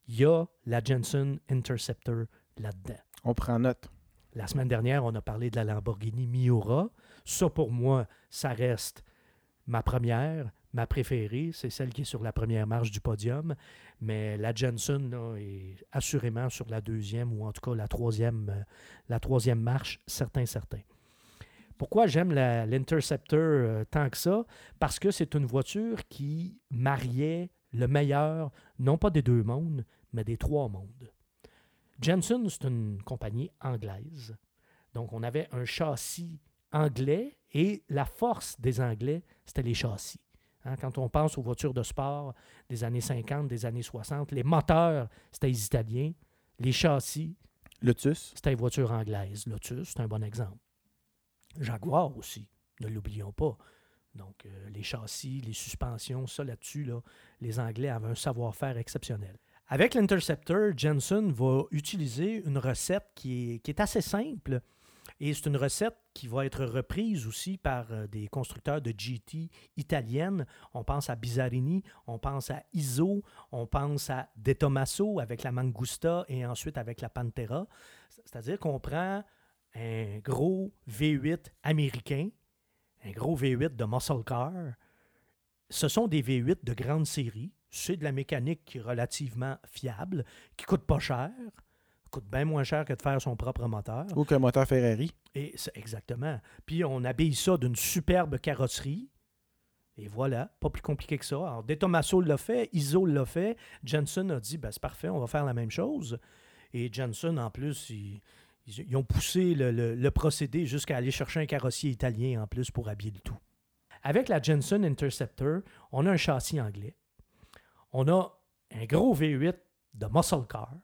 il y a la Jensen Interceptor là-dedans. On prend note. La semaine dernière, on a parlé de la Lamborghini Miura. Ça, pour moi, ça reste ma première, ma préférée. C'est celle qui est sur la première marche du podium. Mais la Jensen est assurément sur la deuxième ou en tout cas la troisième, euh, la troisième marche, certain, certain. Pourquoi j'aime l'Interceptor euh, tant que ça? Parce que c'est une voiture qui mariait le meilleur, non pas des deux mondes, mais des trois mondes. Jensen, c'est une compagnie anglaise. Donc, on avait un châssis anglais et la force des Anglais, c'était les châssis. Hein, quand on pense aux voitures de sport des années 50, des années 60, les moteurs, c'était les Italiens. Les châssis, Lotus. C'était les voitures anglaises. Lotus, c'est un bon exemple. Jaguar aussi, ne l'oublions pas. Donc, euh, les châssis, les suspensions, ça là-dessus, là, les Anglais avaient un savoir-faire exceptionnel. Avec l'Interceptor, Jensen va utiliser une recette qui est assez simple, et c'est une recette qui va être reprise aussi par euh, des constructeurs de GT italiennes. On pense à Bizzarini, on pense à Iso, on pense à De Tomaso avec la Mangusta et ensuite avec la Pantera. C'est-à-dire qu'on prend un gros V8 américain, un gros V8 de muscle car. Ce sont des V8 de grande série. C'est de la mécanique relativement fiable, qui coûte pas cher coûte bien moins cher que de faire son propre moteur. Ou qu'un moteur Ferrari. Et exactement. Puis on habille ça d'une superbe carrosserie. Et voilà, pas plus compliqué que ça. Alors, De Tomaso l'a fait, Iso l'a fait. Jensen a dit ben, c'est parfait, on va faire la même chose. Et Jensen, en plus, ils, ont poussé le, le procédé jusqu'à aller chercher un carrossier italien en plus pour habiller le tout. Avec la Jensen Interceptor, on a un châssis anglais. On a un gros V8 de muscle car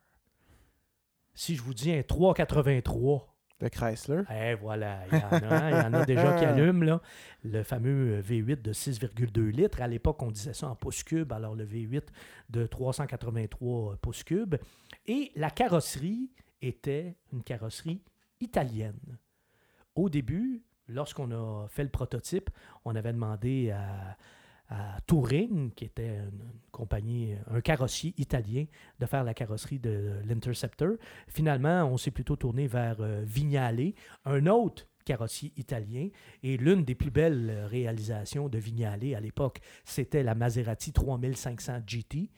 si je vous dis un 383 de Chrysler. Eh voilà, il y en a, il y en a déjà qui allument, là. Le fameux euh, V8 de 6,2 litres. À l'époque, on disait ça en pouces cubes, alors le V8 de 383 pouces cubes. Et la carrosserie était une carrosserie italienne. Au début, lorsqu'on a fait le prototype, on avait demandé à, à Touring, qui était une, compagnie, un carrossier italien, de faire la carrosserie de l'Interceptor. Finalement, on s'est plutôt tourné vers euh, Vignale, un autre carrossier italien. Et l'une des plus belles réalisations de Vignale à l'époque, c'était la Maserati 3500 GT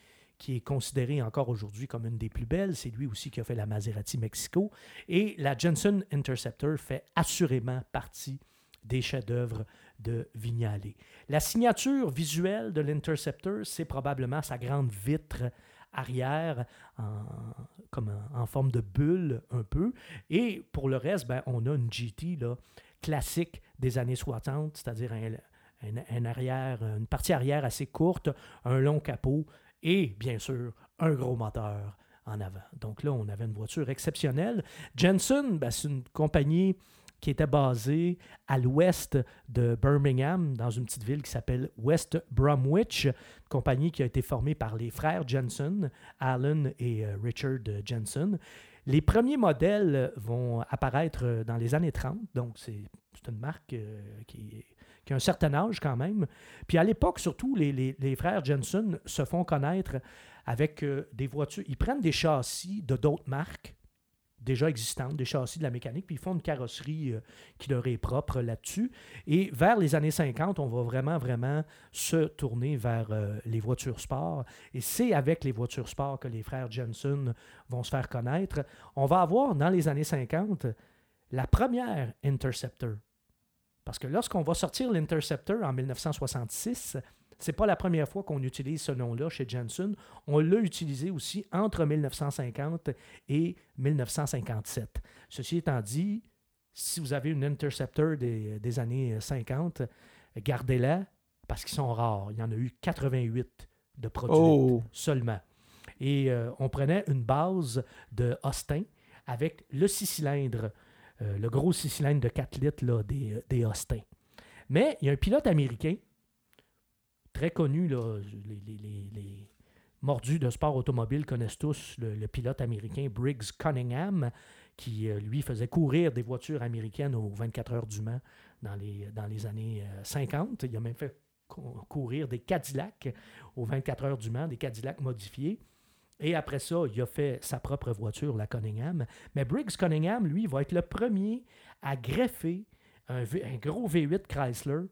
qui est considérée encore aujourd'hui comme une des plus belles. C'est lui aussi qui a fait la Maserati Mexico. Et la Jensen Interceptor fait assurément partie des chefs-d'œuvre de Vignale. La signature visuelle de l'Interceptor, c'est probablement sa grande vitre arrière en, comme en, forme de bulle un peu. Et pour le reste, ben, on a une GT là, classique des années 60, c'est-à-dire un, arrière, une partie arrière assez courte, un long capot et bien sûr un gros moteur en avant. Donc là, on avait une voiture exceptionnelle. Jensen, ben, c'est une compagnie qui était basé à l'ouest de Birmingham, dans une petite ville qui s'appelle West Bromwich, compagnie qui a été formée par les frères Jensen, Alan et euh, Richard Jensen. Les premiers modèles vont apparaître dans les années 30, donc c'est une marque euh, qui, a un certain âge quand même. Puis à l'époque, surtout, les, les, frères Jensen se font connaître avec euh, des voitures. Ils prennent des châssis de d'autres marques déjà existantes, des châssis de la mécanique, puis ils font une carrosserie euh, qui leur est propre là-dessus. Et vers les années 50, on va vraiment, vraiment se tourner vers euh, les voitures sport. Et c'est avec les voitures sport que les frères Jensen vont se faire connaître. On va avoir dans les années 50 la première Interceptor. Parce que lorsqu'on va sortir l'Interceptor en 1966, c'est pas la première fois qu'on utilise ce nom-là chez Jensen. On l'a utilisé aussi entre 1950 et 1957. Ceci étant dit, si vous avez une Interceptor des, années 50, gardez-la parce qu'ils sont rares. Il y en a eu 88 de produite Oh! seulement. Et euh, on prenait une base de Austin avec le six cylindres, euh, le gros six cylindres de 4 litres des, des Austin. Mais il y a un pilote américain, très connu, les, mordus de sport automobile connaissent tous le, pilote américain Briggs Cunningham, qui euh, lui faisait courir des voitures américaines aux 24 heures du Mans dans les, années euh, 50. Il a même fait cou- courir des Cadillacs aux 24 heures du Mans, des Cadillacs modifiés. Et après ça, il a fait sa propre voiture, la Cunningham. Mais Briggs Cunningham, lui, va être le premier à greffer un, gros V8 Chrysler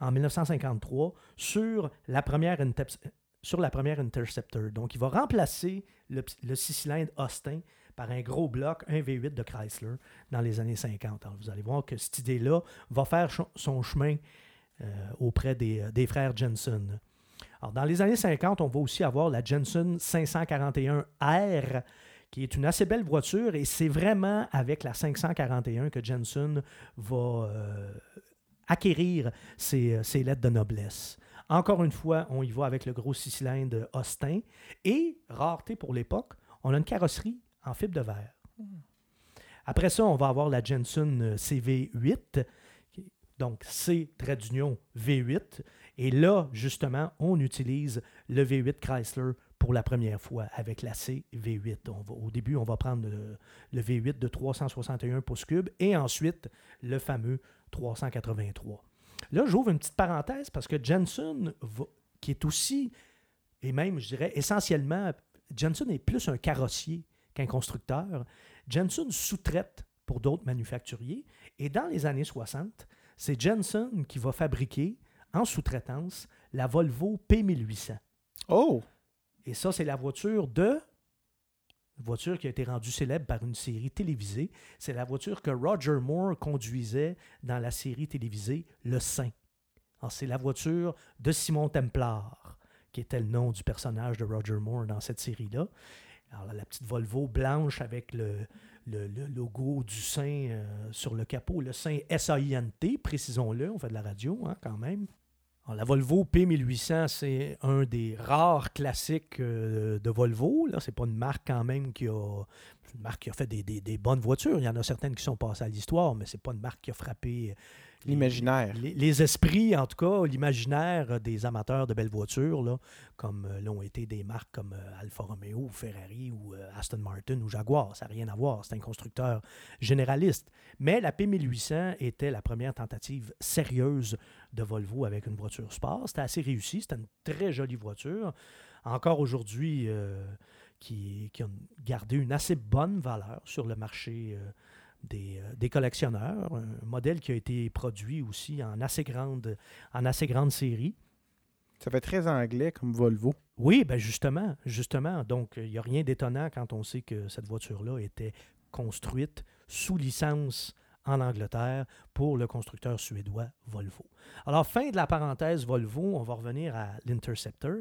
en 1953 sur la première, Interceptor. Donc, il va remplacer le, le six cylindres Austin par un gros bloc, un V8 de Chrysler dans les années 50. Alors, vous allez voir que cette idée-là va faire son chemin euh, auprès euh, des frères Jensen. Dans les années 50, on va aussi avoir la Jensen 541R, qui est une assez belle voiture, et c'est vraiment avec la 541 que Jensen va euh, acquérir ses, ses lettres de noblesse. Encore une fois, on y va avec le gros six cylindres Austin, et, rareté pour l'époque, on a une carrosserie en fibre de verre. Après ça, on va avoir la Jensen euh, CV8, qui- donc C, trait d'union, V8. Et là, justement, on utilise le V8 Chrysler pour la première fois avec la CV8. On va- au début, on va prendre le, le V8 de 361 pouces cubes et ensuite le fameux 383. Là, j'ouvre une petite parenthèse parce que Jensen, qui est aussi, et même, je dirais, essentiellement, Jensen est plus un carrossier qu'un constructeur. Jensen sous-traite pour d'autres manufacturiers. Et dans les années 60, c'est Jensen qui va fabriquer en sous-traitance la Volvo P1800. Oh! Et ça, c'est la voiture de. Une voiture qui a été rendue célèbre par une série télévisée. C'est la voiture que Roger Moore conduisait dans la série télévisée Le Saint. C'est la voiture de Simon Templar, qui était le nom du personnage de Roger Moore dans cette série-là. Alors, la petite Volvo blanche avec le, le- le logo du Saint euh, sur le capot, le Saint S-A-I-N-T, précisons-le, on fait de la radio hein, quand même. La Volvo P1800, c'est un des rares classiques euh, de Volvo. Là, c'est pas une marque quand même qui a une marque qui a fait des, des- bonnes voitures. Il y en a certaines qui sont passées à l'histoire, mais c'est pas une marque qui a frappé L'imaginaire. les, esprits, en tout cas, l'imaginaire des amateurs de belles voitures, comme euh, l'ont été des marques comme euh, Alfa Romeo, ou Ferrari ou euh, Aston Martin ou Jaguar. Ça n'a rien à voir. C'est un constructeur généraliste. Mais la P1800 était la première tentative sérieuse de Volvo avec une voiture sport. C'était assez réussi. C'était une très jolie voiture. Encore aujourd'hui, qui, qui a gardé une assez bonne valeur sur le marché des, euh, des collectionneurs. Un modèle qui a été produit aussi en assez grande, en assez grande série. Ça fait très anglais comme Volvo. Oui, ben justement, justement. Donc, il n'y a rien d'étonnant quand on sait que cette voiture-là était construite sous licence en Angleterre pour le constructeur suédois Volvo. Alors, fin de la parenthèse Volvo, on va revenir à l'Interceptor.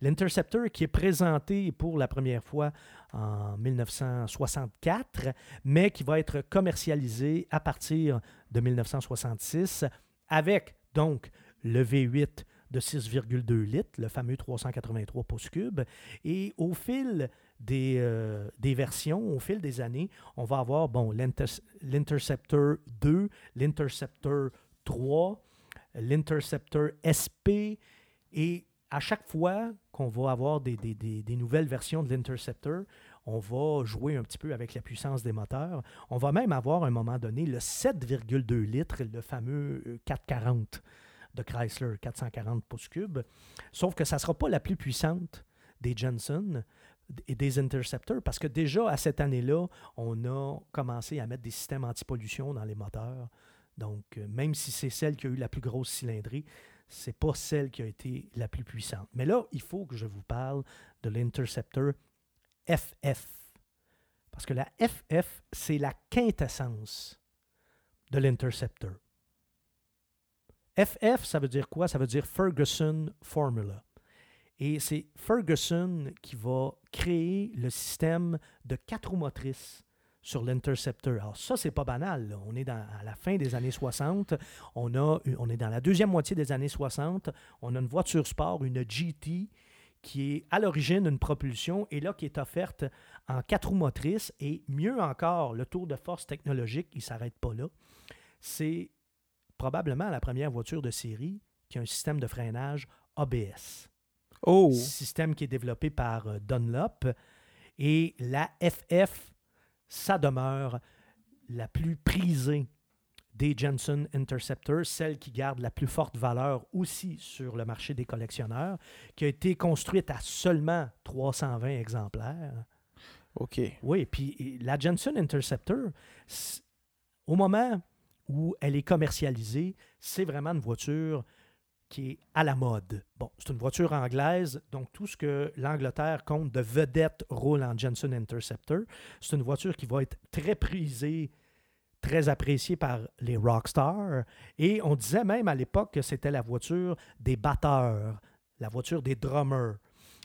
L'Interceptor qui est présenté pour la première fois en 1964, mais qui va être commercialisé à partir de 1966 avec donc le V8 de 6,2 litres, le fameux 383 pouces cubes. Et au fil des, euh, des versions, au fil des années, on va avoir bon, l'Inter- l'Interceptor 2, l'Interceptor 3, l'Interceptor SP. Et à chaque fois qu'on va avoir des, nouvelles versions de l'Interceptor, on va jouer un petit peu avec la puissance des moteurs. On va même avoir à un moment donné le 7,2 litres, le fameux euh, 440 de Chrysler, 440 pouces cubes. Sauf que ça ne sera pas la plus puissante des Jensen et des Interceptors parce que déjà à cette année-là, on a commencé à mettre des systèmes anti-pollution dans les moteurs. Donc, euh, même si c'est celle qui a eu la plus grosse cylindrée, c'est pas celle qui a été la plus puissante. Mais là, il faut que je vous parle de l'Interceptor FF. Parce que la FF, c'est la quintessence de l'Interceptor. FF, ça veut dire quoi? Ça veut dire Ferguson Formula. Et c'est Ferguson qui va créer le système de quatre motrices sur l'Interceptor. Alors ça, c'est pas banal. là. On est dans, à la fin des années 60. On, a, on est dans la deuxième moitié des années 60. On a une voiture sport, une GT, qui est à l'origine une propulsion et là qui est offerte en quatre roues motrices. Et mieux encore, le tour de force technologique, il ne s'arrête pas là. C'est probablement la première voiture de série qui a un système de freinage ABS Oh! système qui est développé par euh, Dunlop. Et la FF, ça demeure la plus prisée des Jensen Interceptors, celle qui garde la plus forte valeur aussi sur le marché des collectionneurs, qui a été construite à seulement 320 exemplaires. OK. Oui, puis la Jensen Interceptor, au moment où elle est commercialisée, c'est vraiment une voiture qui est à la mode. Bon, c'est une voiture anglaise, donc tout ce que l'Angleterre compte de vedettes roule en Jensen Interceptor. C'est une voiture qui va être très prisée, très appréciée par les rockstars. Et on disait même à l'époque que c'était la voiture des batteurs, la voiture des drummers.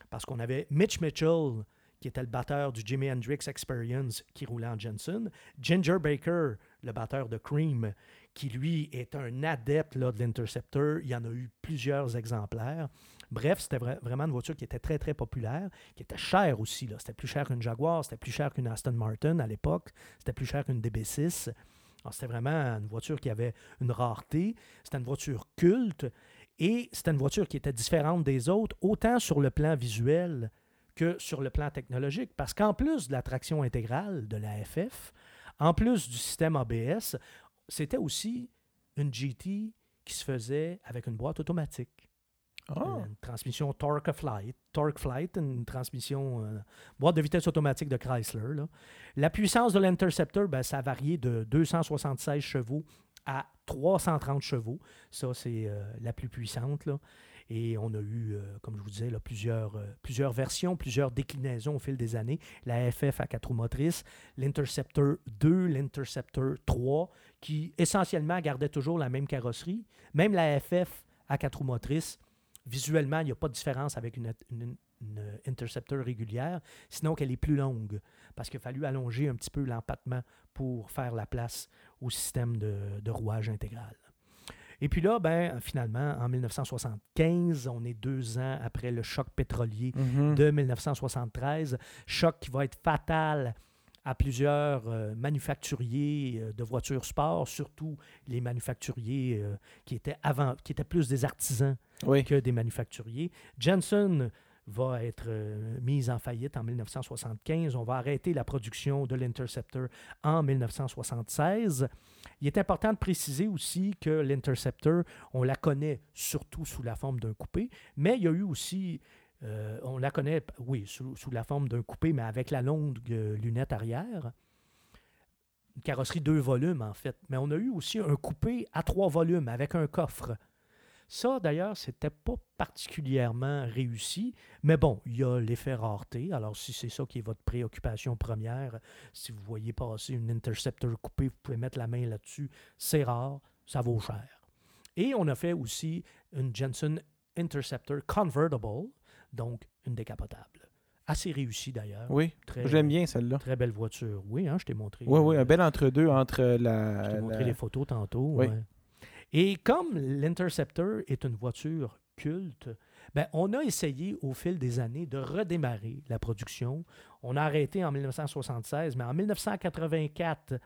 Parce qu'on avait Mitch Mitchell, qui était le batteur du Jimi Hendrix Experience, qui roulait en Jensen. Ginger Baker, le batteur de Cream, qui lui est un adepte là, de l'Interceptor. Il y en a eu plusieurs exemplaires. Bref, c'était vra- vraiment une voiture qui était très, très populaire, qui était chère aussi. C'était plus cher qu'une Jaguar, c'était plus cher qu'une Aston Martin à l'époque, c'était plus cher qu'une DB6. Alors, C'était vraiment une voiture qui avait une rareté. C'était une voiture culte et c'était une voiture qui était différente des autres, autant sur le plan visuel que sur le plan technologique. Parce qu'en plus de la traction intégrale de la FF, en plus du système ABS, c'était aussi une GT qui se faisait avec une boîte automatique. Ah! Une transmission Torque Flight, Torque Flight, une transmission euh, boîte de vitesse automatique de Chrysler. là. La puissance de l'Interceptor, ben, ça a varié de 276 chevaux à 330 chevaux. Ça, c'est euh, la plus puissante. là. Et on a eu, euh, comme je vous disais, euh, plusieurs versions, plusieurs déclinaisons au fil des années. La FF à quatre roues motrices, l'Interceptor 2, l'Interceptor 3, qui essentiellement gardait toujours la même carrosserie. Même la FF à quatre roues motrices, visuellement, il n'y a pas de différence avec une Interceptor régulière, sinon qu'elle est plus longue, parce qu'il a fallu allonger un petit peu l'empattement pour faire la place au système de, de rouage intégral. Et puis là, ben, finalement, en 1975, on est deux ans après le choc pétrolier Mhm. de 1973, choc qui va être fatal à plusieurs euh, manufacturiers euh, de voitures sport, surtout les manufacturiers euh, qui étaient avant, qui étaient plus des artisans Oui. que des manufacturiers. Jensen va être euh, mise en faillite en 1975. On va arrêter la production de l'Interceptor en 1976. Il est important de préciser aussi que l'Interceptor, on la connaît surtout sous la forme d'un coupé, mais il y a eu aussi, euh, on la connaît, oui, sous, la forme d'un coupé, mais avec la longue euh, lunette arrière. Une carrosserie deux volumes, en fait. Mais on a eu aussi un coupé à trois volumes avec un coffre. Ça, d'ailleurs, c'était pas particulièrement réussi, mais bon, il y a l'effet rareté. Alors, si c'est ça qui est votre préoccupation première, si vous voyez passer une Interceptor coupée, vous pouvez mettre la main là-dessus. C'est rare, ça vaut cher. Et on a fait aussi une Jensen Interceptor Convertible, donc une décapotable. Assez réussie d'ailleurs. Oui. Très, J'aime bien celle-là. Très belle voiture. Oui, hein, je t'ai montré. Oui, oui, euh, un bel entre-deux entre je la. t'ai montré la- les photos tantôt. Oui. ouais. Et comme l'Interceptor est une voiture culte, ben, on a essayé au fil des années de redémarrer la production. On a arrêté en 1976, mais en 1984,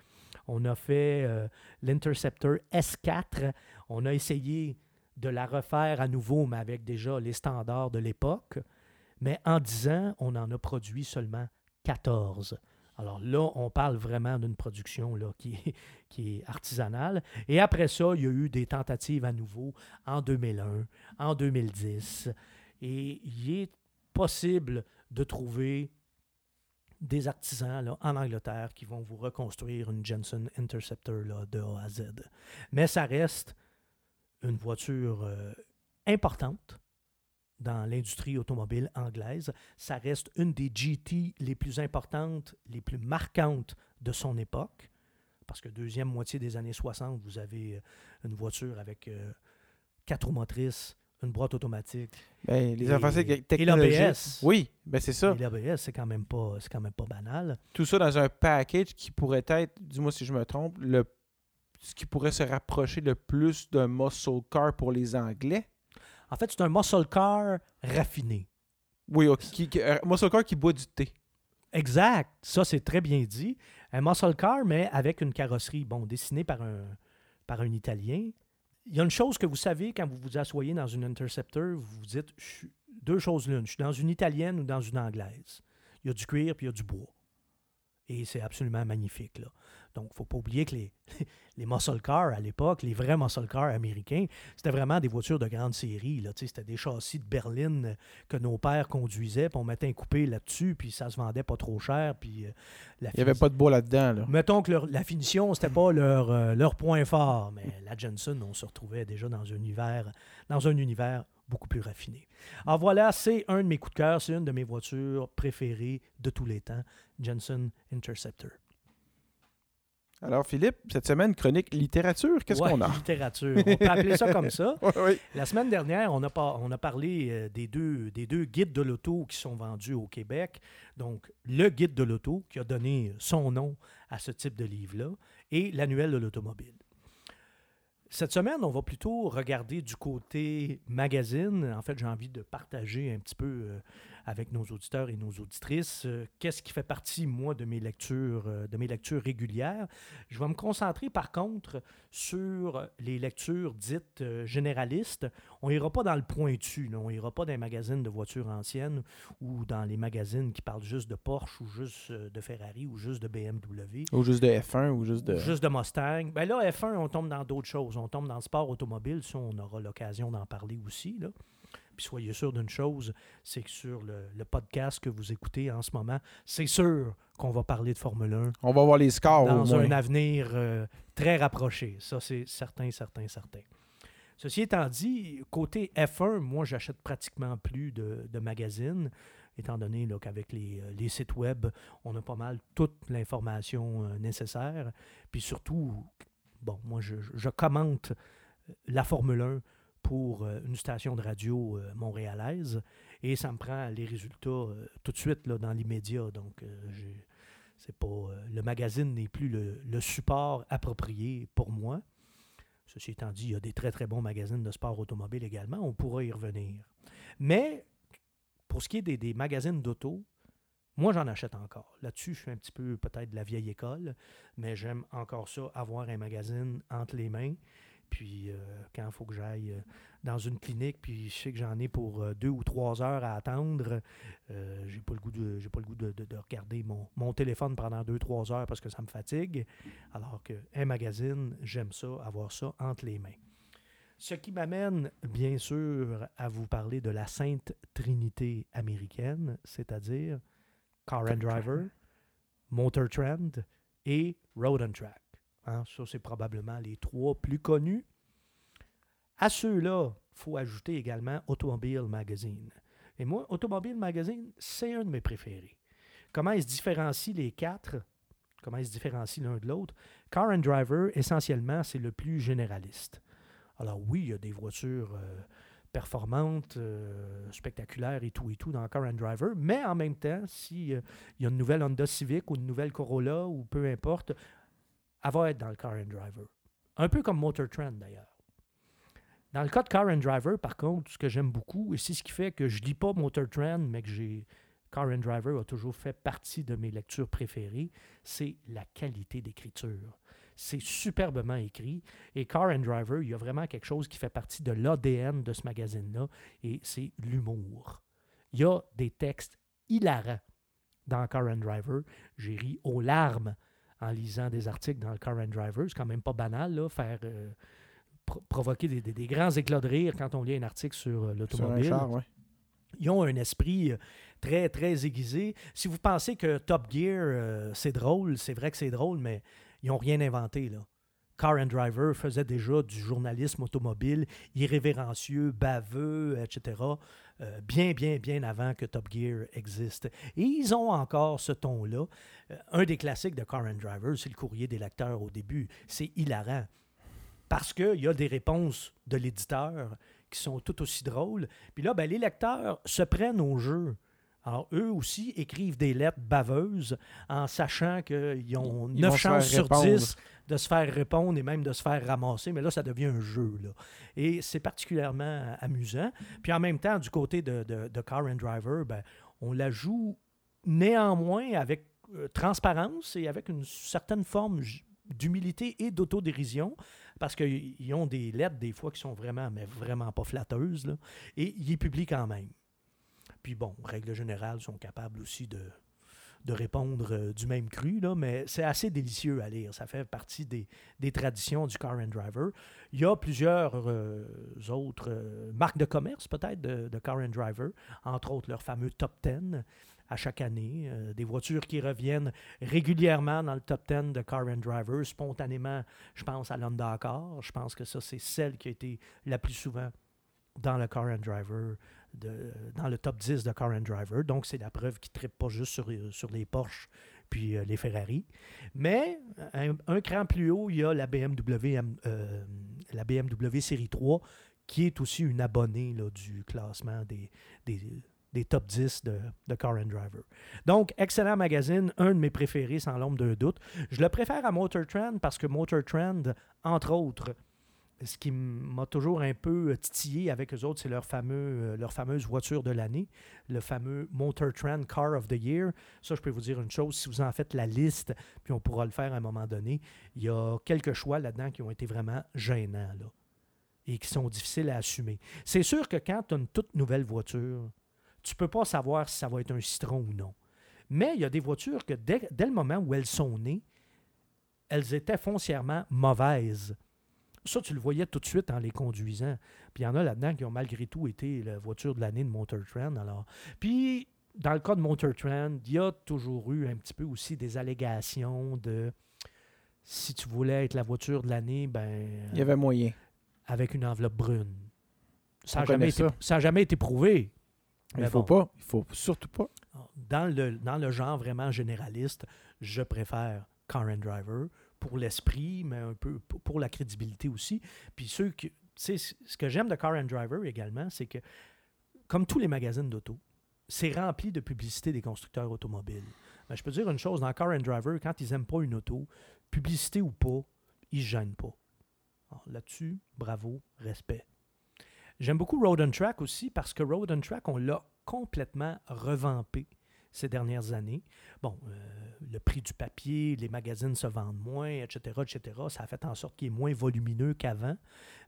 on a fait euh, l'Interceptor S4. On a essayé de la refaire à nouveau, mais avec déjà les standards de l'époque. Mais en 10 ans, on en a produit seulement 14. Alors là, on parle vraiment d'une production qui, est, artisanale. Et après ça, il y a eu des tentatives à nouveau en 2001, en 2010. Et il est possible de trouver des artisans en Angleterre qui vont vous reconstruire une Jensen Interceptor de A à Z. Mais ça reste une voiture euh, importante dans l'industrie automobile anglaise. Ça reste une des GT les plus importantes, les plus marquantes de son époque. Parce que deuxième moitié des années 60, vous avez euh, une voiture avec euh, quatre roues motrices, une boîte automatique. Ben, les Et- avancées et technologiques. l'ABS. Oui, ben c'est ça. Et l'ABS, c'est quand même pas c'est quand même pas banal. Tout ça dans un package qui pourrait être, dis-moi si je me trompe, le ce qui pourrait se rapprocher le plus d'un muscle car pour les Anglais. En fait, c'est un muscle car raffiné. Oui, ok, qui, qui- un muscle car qui boit du thé. Exact. Ça, c'est très bien dit. Un muscle car, mais avec une carrosserie, bon, dessinée par un, par un Italien. Il y a une chose que vous savez quand vous vous asseyez dans une Interceptor, vous vous dites je suis- deux choses l'une. Je suis dans une italienne ou dans une anglaise. Il y a du cuir puis il y a du bois. Et c'est absolument magnifique. Là. Donc, il ne faut pas oublier que les, les muscle cars à l'époque, les vrais muscle cars américains, c'était vraiment des voitures de grande série. Là. C'était des châssis de berline que nos pères conduisaient, puis on mettait un coupé là-dessus, puis ça se vendait pas trop cher. Puis, euh, la Il n'y avait pas de bois là-dedans. Là. Mettons que leur- la finition, c'était pas leur, euh, leur point fort, mais la Jensen, on se retrouvait déjà dans un univers, dans un univers beaucoup plus raffiné. Alors voilà, c'est un de mes coups de cœur, c'est une de mes voitures préférées de tous les temps, Jensen Interceptor. Alors, Philippe, cette semaine, chronique littérature, qu'est-ce Ouais, qu'on a? Littérature. On peut appeler ça comme ça. Oui. La semaine dernière, on a, par- on a parlé euh, des, deux, des deux guides de l'auto qui sont vendus au Québec. Donc, le guide de l'auto qui a donné son nom à ce type de livre-là et l'annuel de l'automobile. Cette semaine, on va plutôt regarder du côté magazine. En fait, j'ai envie de partager un petit peu euh, avec nos auditeurs et nos auditrices euh, qu'est-ce qui fait partie, moi, de mes lectures, euh, de mes lectures régulières? Je vais me concentrer, par contre, sur les lectures dites euh, généralistes. On ira pas dans le pointu, là. on ira pas dans les magazines de voitures anciennes ou dans les magazines qui parlent juste de Porsche ou juste de Ferrari ou juste de BMW Ou juste de F1 ou juste de. ou juste de Mustang. Ben là, F1, on tombe dans d'autres choses. On tombe dans le sport automobile. Ça, on aura l'occasion d'en parler aussi. Là. Puis soyez sûr d'une chose, c'est que sur le, le podcast que vous écoutez en ce moment, c'est sûr qu'on va parler de Formule 1 On va voir les scores dans un avenir euh, très rapproché. Ça, c'est certain, certain, certain. Ceci étant dit, côté F1, moi, j'achète pratiquement plus de, de magazines, étant donné qu'avec les, euh, les sites web, on a pas mal toute l'information euh, nécessaire. Puis surtout, bon, moi, je, je commente la Formule 1 pour euh, une station de radio euh, montréalaise et ça me prend les résultats euh, tout de suite là, dans l'immédiat. Donc, pas le magazine n'est plus le, support approprié pour moi. Ceci étant dit, il y a des très très bons magazines de sport automobile également. On pourra y revenir. Mais pour ce qui est des magazines d'auto, moi j'en achète encore. Là-dessus, je suis un petit peu peut-être de la vieille école, mais j'aime encore ça, avoir un magazine entre les mains. Puis euh, quand il faut que j'aille euh, dans une clinique, puis je sais que j'en ai pour euh, deux ou trois heures à attendre, j'ai pas le goût de j'ai pas le goût de, de- de regarder mon, mon téléphone pendant deux trois heures parce que ça me fatigue. Alors qu'un magazine, j'aime ça, avoir ça entre les mains. Ce qui m'amène, bien sûr, à vous parler de la Sainte Trinité américaine, c'est-à-dire Car and Driver, Motor Trend et Road and Track. Hein, ça, c'est probablement les trois plus connus. À ceux-là, il faut ajouter également Automobile Magazine. Et moi, Automobile Magazine, c'est un de mes préférés. Comment ils se différencient les quatre Comment ils se différencient l'un de l'autre? Car and Driver, essentiellement, c'est le plus généraliste. Alors oui, il y a des voitures euh, performantes, euh, spectaculaires et tout et tout dans Car and Driver, mais en même temps, si euh, y a une nouvelle Honda Civic ou une nouvelle Corolla ou peu importe, elle va être dans le Car and Driver. Un peu comme Motor Trend d'ailleurs. Dans le cas de Car and Driver, par contre, ce que j'aime beaucoup, et c'est ce qui fait que je lis pas Motor Trend, mais que j'ai Car and Driver a toujours fait partie de mes lectures préférées, c'est la qualité d'écriture. C'est superbement écrit. Et Car and Driver, il y a vraiment quelque chose qui fait partie de l'ADN de ce magazine-là, et c'est l'humour. Il y a des textes hilarants dans Car and Driver. J'ai ri aux larmes en lisant des articles dans le Car and Driver. C'est quand même pas banal, là, faire euh, pro- provoquer des, des- des grands éclats de rire quand on lit un article sur euh, l'automobile. ouais. Ils ont un esprit euh, très, très aiguisé. Si vous pensez que Top Gear, c'est drôle, c'est vrai que c'est drôle, mais ils n'ont rien inventé. Là. Car and Driver faisait déjà du journalisme automobile irrévérencieux, baveux, etc., euh, bien, bien, bien avant que Top Gear existe. Et ils ont encore ce ton-là. Euh, un des classiques de Car and Driver, c'est le courrier des lecteurs au début. C'est hilarant. Parce qu'il y a des réponses de l'éditeur qui sont tout aussi drôles. Puis là, ben, les lecteurs se prennent au jeu. Alors, eux aussi écrivent des lettres baveuses en sachant qu'ils ont Ils 9 vont se chances sur répondre. 10 de se faire répondre et même de se faire ramasser. Mais là, ça devient un jeu. Là. Et c'est particulièrement amusant. Puis en même temps, du côté de, de, de Car and Driver, ben, on la joue néanmoins avec euh, transparence et avec une certaine forme d'humilité et d'autodérision parce qu'ils ont des lettres des fois qui sont vraiment, mais vraiment pas flatteuses. là. et ils publient quand même. Puis bon, règle générale, sont capables aussi de, de répondre euh, du même cru, là, mais c'est assez délicieux à lire. Ça fait partie des, des traditions du Car and Driver. Il y a plusieurs euh, autres euh, marques de commerce, peut-être, de, Car and Driver, entre autres leur fameux Top 10 à chaque année. des voitures qui reviennent régulièrement dans le top 10 de Car and Driver. Spontanément, je pense à l'Honda Car. Je pense que ça, c'est celle qui a été la plus souvent dans le Car and Driver, dans le top 10 de Car and Driver. Donc, c'est la preuve qu'ils ne trippent pas juste sur, euh, sur les Porsche puis euh, les Ferrari. Mais un, cran plus haut, il y a la BMW, euh, la BMW Série 3, qui est aussi une abonnée là, du classement des, des, des top 10 de, de Car and Driver. Donc, excellent magazine, un de mes préférés sans l'ombre d'un doute. Je le préfère à Motor Trend parce que Motor Trend, entre autres, ce qui m'a toujours un peu titillé avec eux autres, c'est euh, leur fameuse voiture de l'année, le fameux Motor Trend Car of the Year. Ça, je peux vous dire une chose, si vous en faites la liste, puis on pourra le faire à un moment donné, il y a quelques choix là-dedans qui ont été vraiment gênants et qui sont difficiles à assumer. C'est sûr que quand tu as une toute nouvelle voiture, tu peux pas savoir si ça va être un citron ou non. Mais il y a des voitures que dès le moment où elles sont nées, elles étaient foncièrement mauvaises. Ça, tu le voyais tout de suite en les conduisant. Puis il y en a là-dedans qui ont malgré tout été la voiture de l'année de Motor Trend. Alors. Puis, dans le cas de Motor Trend, il y a toujours eu un petit peu aussi des allégations de si tu voulais être la voiture de l'année, ben Il y avait moyen. avec une enveloppe brune. Ça n'a jamais, jamais été prouvé. Mais Mais il faut bon. pas. Il faut surtout pas. Dans le, dans le genre vraiment généraliste, je préfère Car and Driver pour l'esprit, mais un peu pour- la crédibilité aussi. Puis ceux qui. ce que j'aime de Car and Driver également, c'est que, comme tous les magazines d'auto, c'est rempli de publicité des constructeurs automobiles. Mais je peux dire une chose, dans Car and Driver, quand ils n'aiment pas une auto, publicité ou pas, ils ne gênent pas. Là-dessus, bravo, respect. J'aime beaucoup Road and Track aussi parce que Road and Track, on l'a complètement revampé ces dernières années. Bon, euh, le prix du papier, les magazines se vendent moins, etc., etc. Ça a fait en sorte qu'il est moins volumineux qu'avant,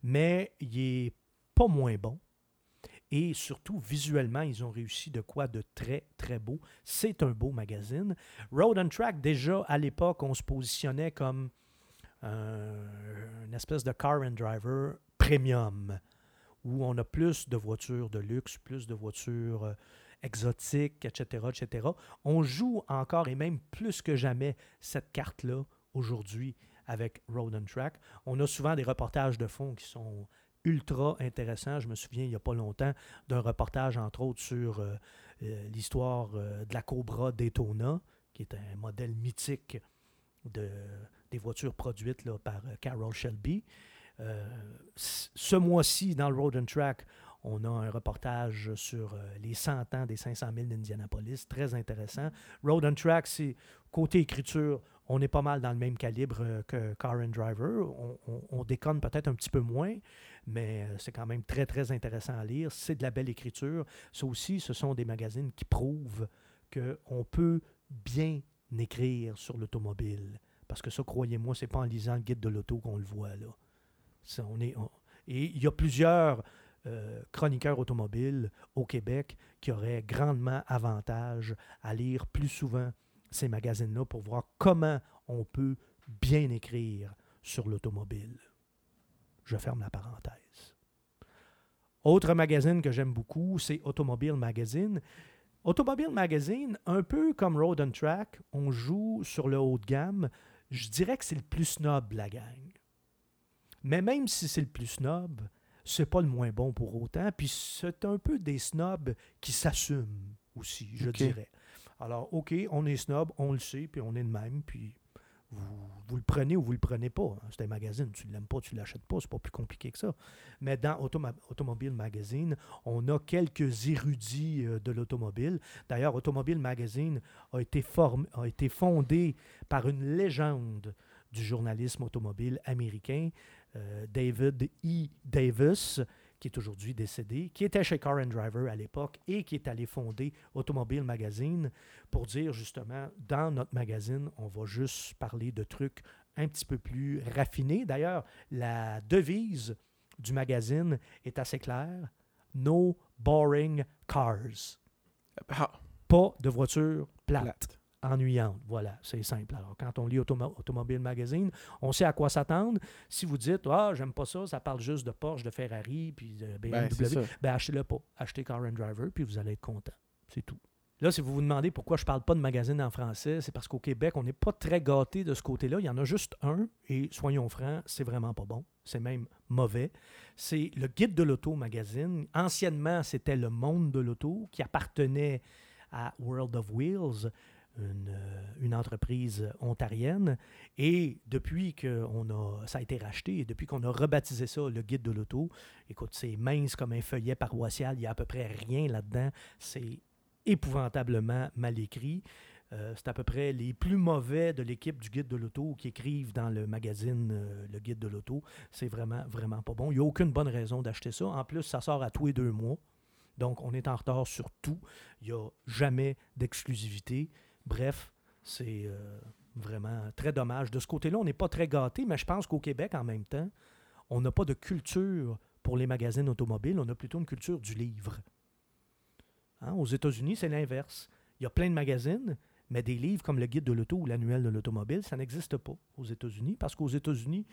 mais il est pas moins bon. Et surtout, visuellement, ils ont réussi de quoi de très, très beau. C'est un beau magazine. Road and Track, déjà, à l'époque, on se positionnait comme un- une espèce de car and driver premium, où on a plus de voitures de luxe, plus de voitures euh, exotiques, etc., etc. On joue encore et même plus que jamais cette carte-là aujourd'hui avec Road and Track. On a souvent des reportages de fond qui sont ultra intéressants. Je me souviens il n'y a pas longtemps d'un reportage, entre autres, sur euh, euh, l'histoire euh, de la Cobra Daytona, qui est un modèle mythique de, des voitures produites par Carroll Shelby. Ce mois-ci, dans le Road and Track, on a un reportage sur euh, les 100 ans des 500 000 d'Indianapolis, très intéressant. Road and Track, c'est côté écriture, on est pas mal dans le même calibre euh, que Car and Driver. On, on- on déconne peut-être un petit peu moins, mais euh, c'est quand même très, très intéressant à lire. C'est de la belle écriture. Ça aussi, ce sont des magazines qui prouvent qu'on peut bien écrire sur l'automobile. Parce que ça, croyez-moi, c'est pas en lisant le guide de l'auto qu'on le voit, là. On est, Et il y a plusieurs euh, chroniqueurs automobiles au Québec qui auraient grandement avantage à lire plus souvent ces magazines-là pour voir comment on peut bien écrire sur l'automobile. Je ferme la parenthèse. Autre magazine que j'aime beaucoup, c'est Automobile Magazine. Automobile Magazine, un peu comme Road and Track, on joue sur le haut de gamme. Je dirais que c'est le plus snob la gang. Mais même si c'est le plus snob, c'est pas le moins bon pour autant. Puis c'est un peu des snobs qui s'assument aussi, je dirais. Alors, OK, on est snob, on le sait, puis on est de même, puis vous, le prenez ou vous le prenez pas. Hein. C'est un magazine, tu ne l'aimes pas, tu ne l'achètes pas, c'est pas plus compliqué que ça. Mais dans Automobile Magazine, on a quelques érudits euh, de l'automobile. D'ailleurs, Automobile Magazine a été, a été fondé par une légende du journalisme automobile américain, euh, David E. Davis, qui est aujourd'hui décédé, qui était chez Car and Driver à l'époque et qui est allé fonder Automobile Magazine pour dire justement, dans notre magazine, on va juste parler de trucs un petit peu plus raffinés. D'ailleurs, la devise du magazine est assez claire. No boring cars. Ah. Pas de voitures plates ennuyante. Voilà, c'est simple. Alors, quand on lit Automobile Magazine, on sait à quoi s'attendre. Si vous dites, ah, j'aime pas ça, ça parle juste de Porsche, de Ferrari, puis de BMW, ben, ben achetez-le pas. Achetez Car and Driver, puis vous allez être content. C'est tout. Là, si vous vous demandez pourquoi je ne parle pas de magazine en français, c'est parce qu'au Québec, on n'est pas très gâté de ce côté-là. Il y en a juste un, et soyons francs, c'est vraiment pas bon. C'est même mauvais. C'est le Guide de l'auto magazine. Anciennement, c'était Le Monde de l'auto qui appartenait à World of Wheels. Euh, une, entreprise ontarienne. Et depuis que a, ça a été racheté et depuis qu'on a rebaptisé ça le guide de l'auto, écoute, c'est mince comme un feuillet paroissial, il n'y a à peu près rien là-dedans. C'est épouvantablement mal écrit. Euh, c'est à peu près les plus mauvais de l'équipe du guide de l'auto qui écrivent dans le magazine euh, Le guide de l'auto. C'est vraiment, vraiment pas bon. Il n'y a aucune bonne raison d'acheter ça. En plus, ça sort à tous les deux mois. Donc, on est en retard sur tout. Il n'y a jamais d'exclusivité. Bref, c'est euh, vraiment très dommage. De ce côté-là, on n'est pas très gâté, mais je pense qu'au Québec, en même temps, on n'a pas de culture pour les magazines automobiles, on a plutôt une culture du livre. Hein, aux États-Unis, c'est l'inverse. Il y a plein de magazines, mais des livres comme le Guide de l'auto ou l'Annuel de l'automobile, ça n'existe pas aux États-Unis, parce qu'aux États-Unis,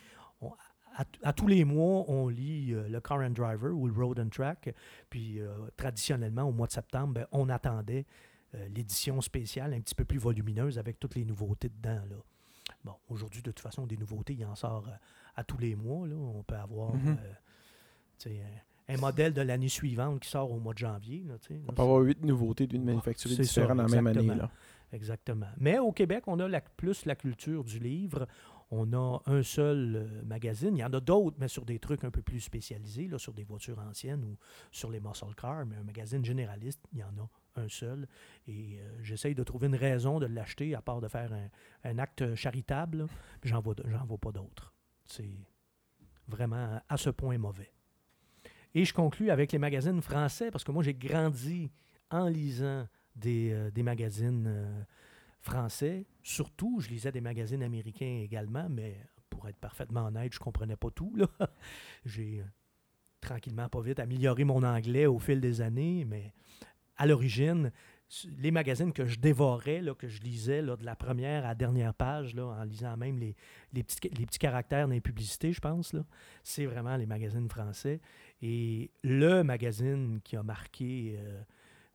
à, tous les mois, on lit euh, le Car and Driver ou le Road and Track. Puis euh, traditionnellement, au mois de septembre, ben, on attendait l'édition spéciale un petit peu plus volumineuse avec toutes les nouveautés dedans. Là. Bon, aujourd'hui, de toute façon, des nouveautés, il en sort euh, à tous les mois. Là. On peut avoir mhm. euh, un, modèle de l'année suivante qui sort au mois de janvier. Là, on peut avoir huit nouveautés d'une manufacture différente dans la même année. Là. Exactement. Mais au Québec, on a la, plus la culture du livre. On a un seul magazine. Il y en a d'autres, mais sur des trucs un peu plus spécialisés, là, sur des voitures anciennes ou sur les muscle cars. Mais un magazine généraliste, il y en a un seul. Et euh, j'essaye de trouver une raison de l'acheter, à part de faire un, acte charitable, j'en vois, vois pas d'autres. C'est vraiment à ce point mauvais. Et je conclus avec les magazines français, parce que moi, j'ai grandi en lisant des, euh, magazines euh, français. Surtout, je lisais des magazines américains également, mais pour être parfaitement honnête, je comprenais pas tout. J'ai tranquillement, pas vite, amélioré mon anglais au fil des années, mais à l'origine, les magazines que je dévorais, que je lisais là, de la première à dernière page, en lisant même les, petits, caractères dans les publicités, je pense, c'est vraiment les magazines français. Et le magazine qui a marqué euh,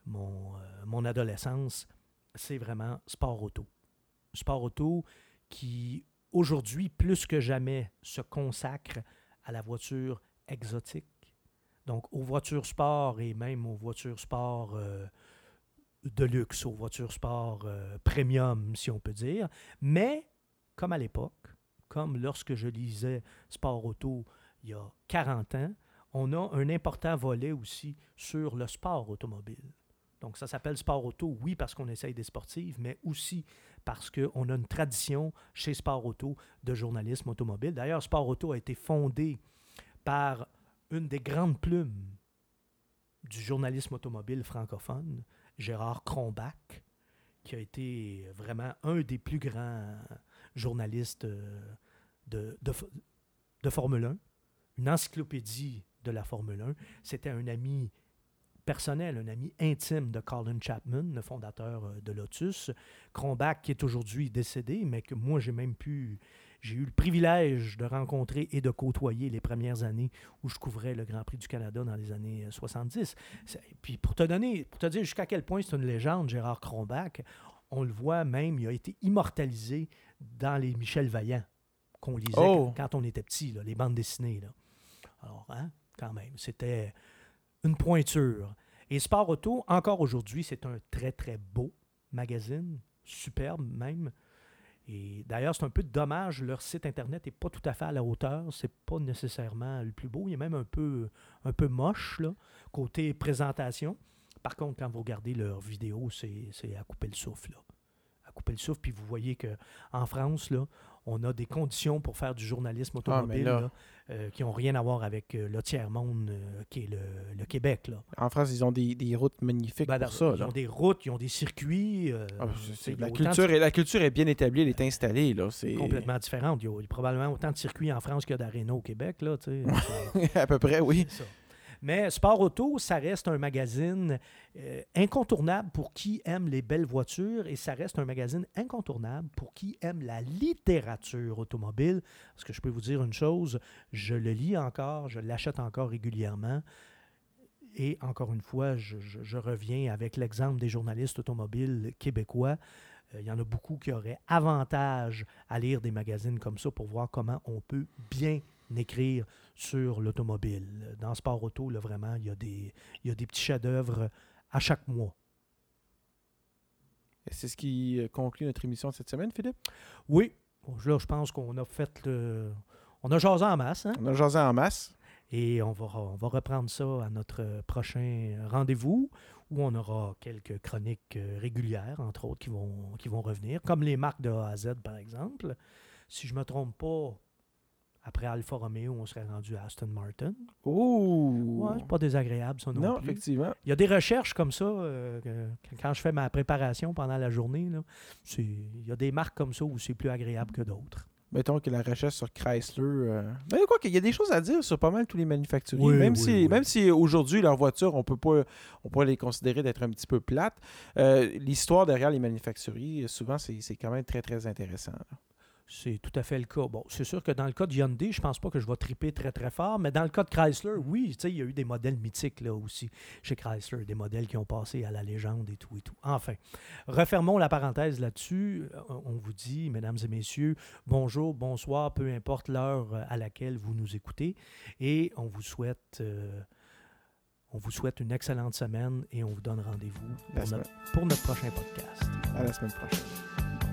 euh, mon adolescence, c'est vraiment Sport Auto. Sport Auto qui, aujourd'hui, plus que jamais, se consacre à la voiture exotique donc, aux voitures sport et même aux voitures sport euh, de luxe, aux voitures sport euh, premium, si on peut dire. Mais, comme à l'époque, comme lorsque je lisais Sport Auto il y a 40 ans, on a un important volet aussi sur le sport automobile. Donc, ça s'appelle Sport Auto, oui, parce qu'on essaye des sportives, mais aussi parce qu'on a une tradition chez Sport Auto de journalisme automobile. D'ailleurs, Sport Auto a été fondé par une des grandes plumes du journalisme automobile francophone, Gérard Cronbach, qui a été vraiment un des plus grands journalistes euh, de, Formule 1, une encyclopédie de la Formule 1. C'était un ami personnel, un ami intime de Colin Chapman, le fondateur euh, de Lotus. Cronbach, qui est aujourd'hui décédé, mais que moi j'ai même pu j'ai eu le privilège de rencontrer et de côtoyer les premières années où je couvrais le Grand Prix du Canada dans les années 70. Euh, puis pour te donner, pour te dire jusqu'à quel point c'est une légende, Gérard Cronbach, on le voit même, il a été immortalisé dans les Michel Vaillant qu'on lisait oh! quand on était petit, les bandes dessinées. Là. Alors, hein, quand même, c'était une pointure. Et Sport Auto, encore aujourd'hui, c'est un très, très beau magazine, superbe même. Et d'ailleurs, c'est un peu dommage, leur site Internet n'est pas tout à fait à la hauteur. C'est pas nécessairement le plus beau. Il est même un peu, un peu moche, là, côté présentation. Par contre, quand vous regardez leurs vidéos, c'est à couper le souffle. À couper le souffle. Puis vous voyez qu'en France, là, on a des conditions pour faire du journalisme Ah, automobile là, euh, qui n'ont rien à voir avec euh, le tiers-monde euh, qui est le, le Québec. Là. En France, ils ont des, des routes magnifiques Ben, pour ça. ils ont des routes, ils ont des circuits. Ah, c'est- la, culture de- est, la culture est bien établie, elle est installée. Là. C'est complètement différente. Il y a probablement autant de circuits en France qu'il y a d'arénas au Québec. Là, à peu près, oui. c'est ça. Mais Sport Auto, ça reste un magazine euh, incontournable pour qui aime les belles voitures et ça reste un magazine incontournable pour qui aime la littérature automobile. Parce que je peux vous dire une chose, je le lis encore, je l'achète encore régulièrement. Et encore une fois, je, reviens avec l'exemple des journalistes automobiles québécois. Euh, Il y en a beaucoup qui auraient avantage à lire des magazines comme ça pour voir comment on peut bien écrire sur l'automobile. Dans Sport Auto, là, vraiment, il y a des, il y a des petits chefs-d'œuvre à chaque mois. Et C'est ce qui euh, conclut notre émission de cette semaine, Philippe? Oui, bon, là, je pense qu'on a fait le... On a jasé en masse, hein? On a jasé en masse. Et on va, on va reprendre ça à notre prochain rendez-vous où on aura quelques chroniques euh, régulières, entre autres, qui vont, qui vont revenir, comme les marques de A à Z, par exemple. Si je ne me trompe pas, après Alfa Romeo, on serait rendu à Aston Martin. Oh! Ouais, c'est pas désagréable, ça non, non, plus. effectivement. Il y a des recherches comme ça, euh, que- quand je fais ma préparation pendant la journée, là, il y a des marques comme ça où c'est plus agréable que d'autres. Mettons que la recherche sur Chrysler. euh, Mais quoi qu'il y a des choses à dire sur pas mal tous les manufacturiers. Oui, même, oui, si, oui. même si aujourd'hui, leurs voitures, on peut pas on pourrait les considérer d'être un petit peu plates. euh, L'histoire derrière les manufacturiers, souvent, c'est c'est quand même très, très intéressant. là. C'est tout à fait le cas. Bon, c'est sûr que dans le cas de Hyundai, je pense pas que je vais triper très très fort, mais dans le cas de Chrysler, oui, tu sais, il y a eu des modèles mythiques là aussi chez Chrysler, des modèles qui ont passé à la légende et tout et tout. Enfin, refermons la parenthèse là-dessus. Euh, On vous dit, mesdames et messieurs, bonjour, bonsoir, peu importe l'heure euh, à laquelle vous nous écoutez, et on vous souhaite, euh, on vous souhaite une excellente semaine et on vous donne rendez-vous notre- pour notre prochain podcast. À la semaine prochaine.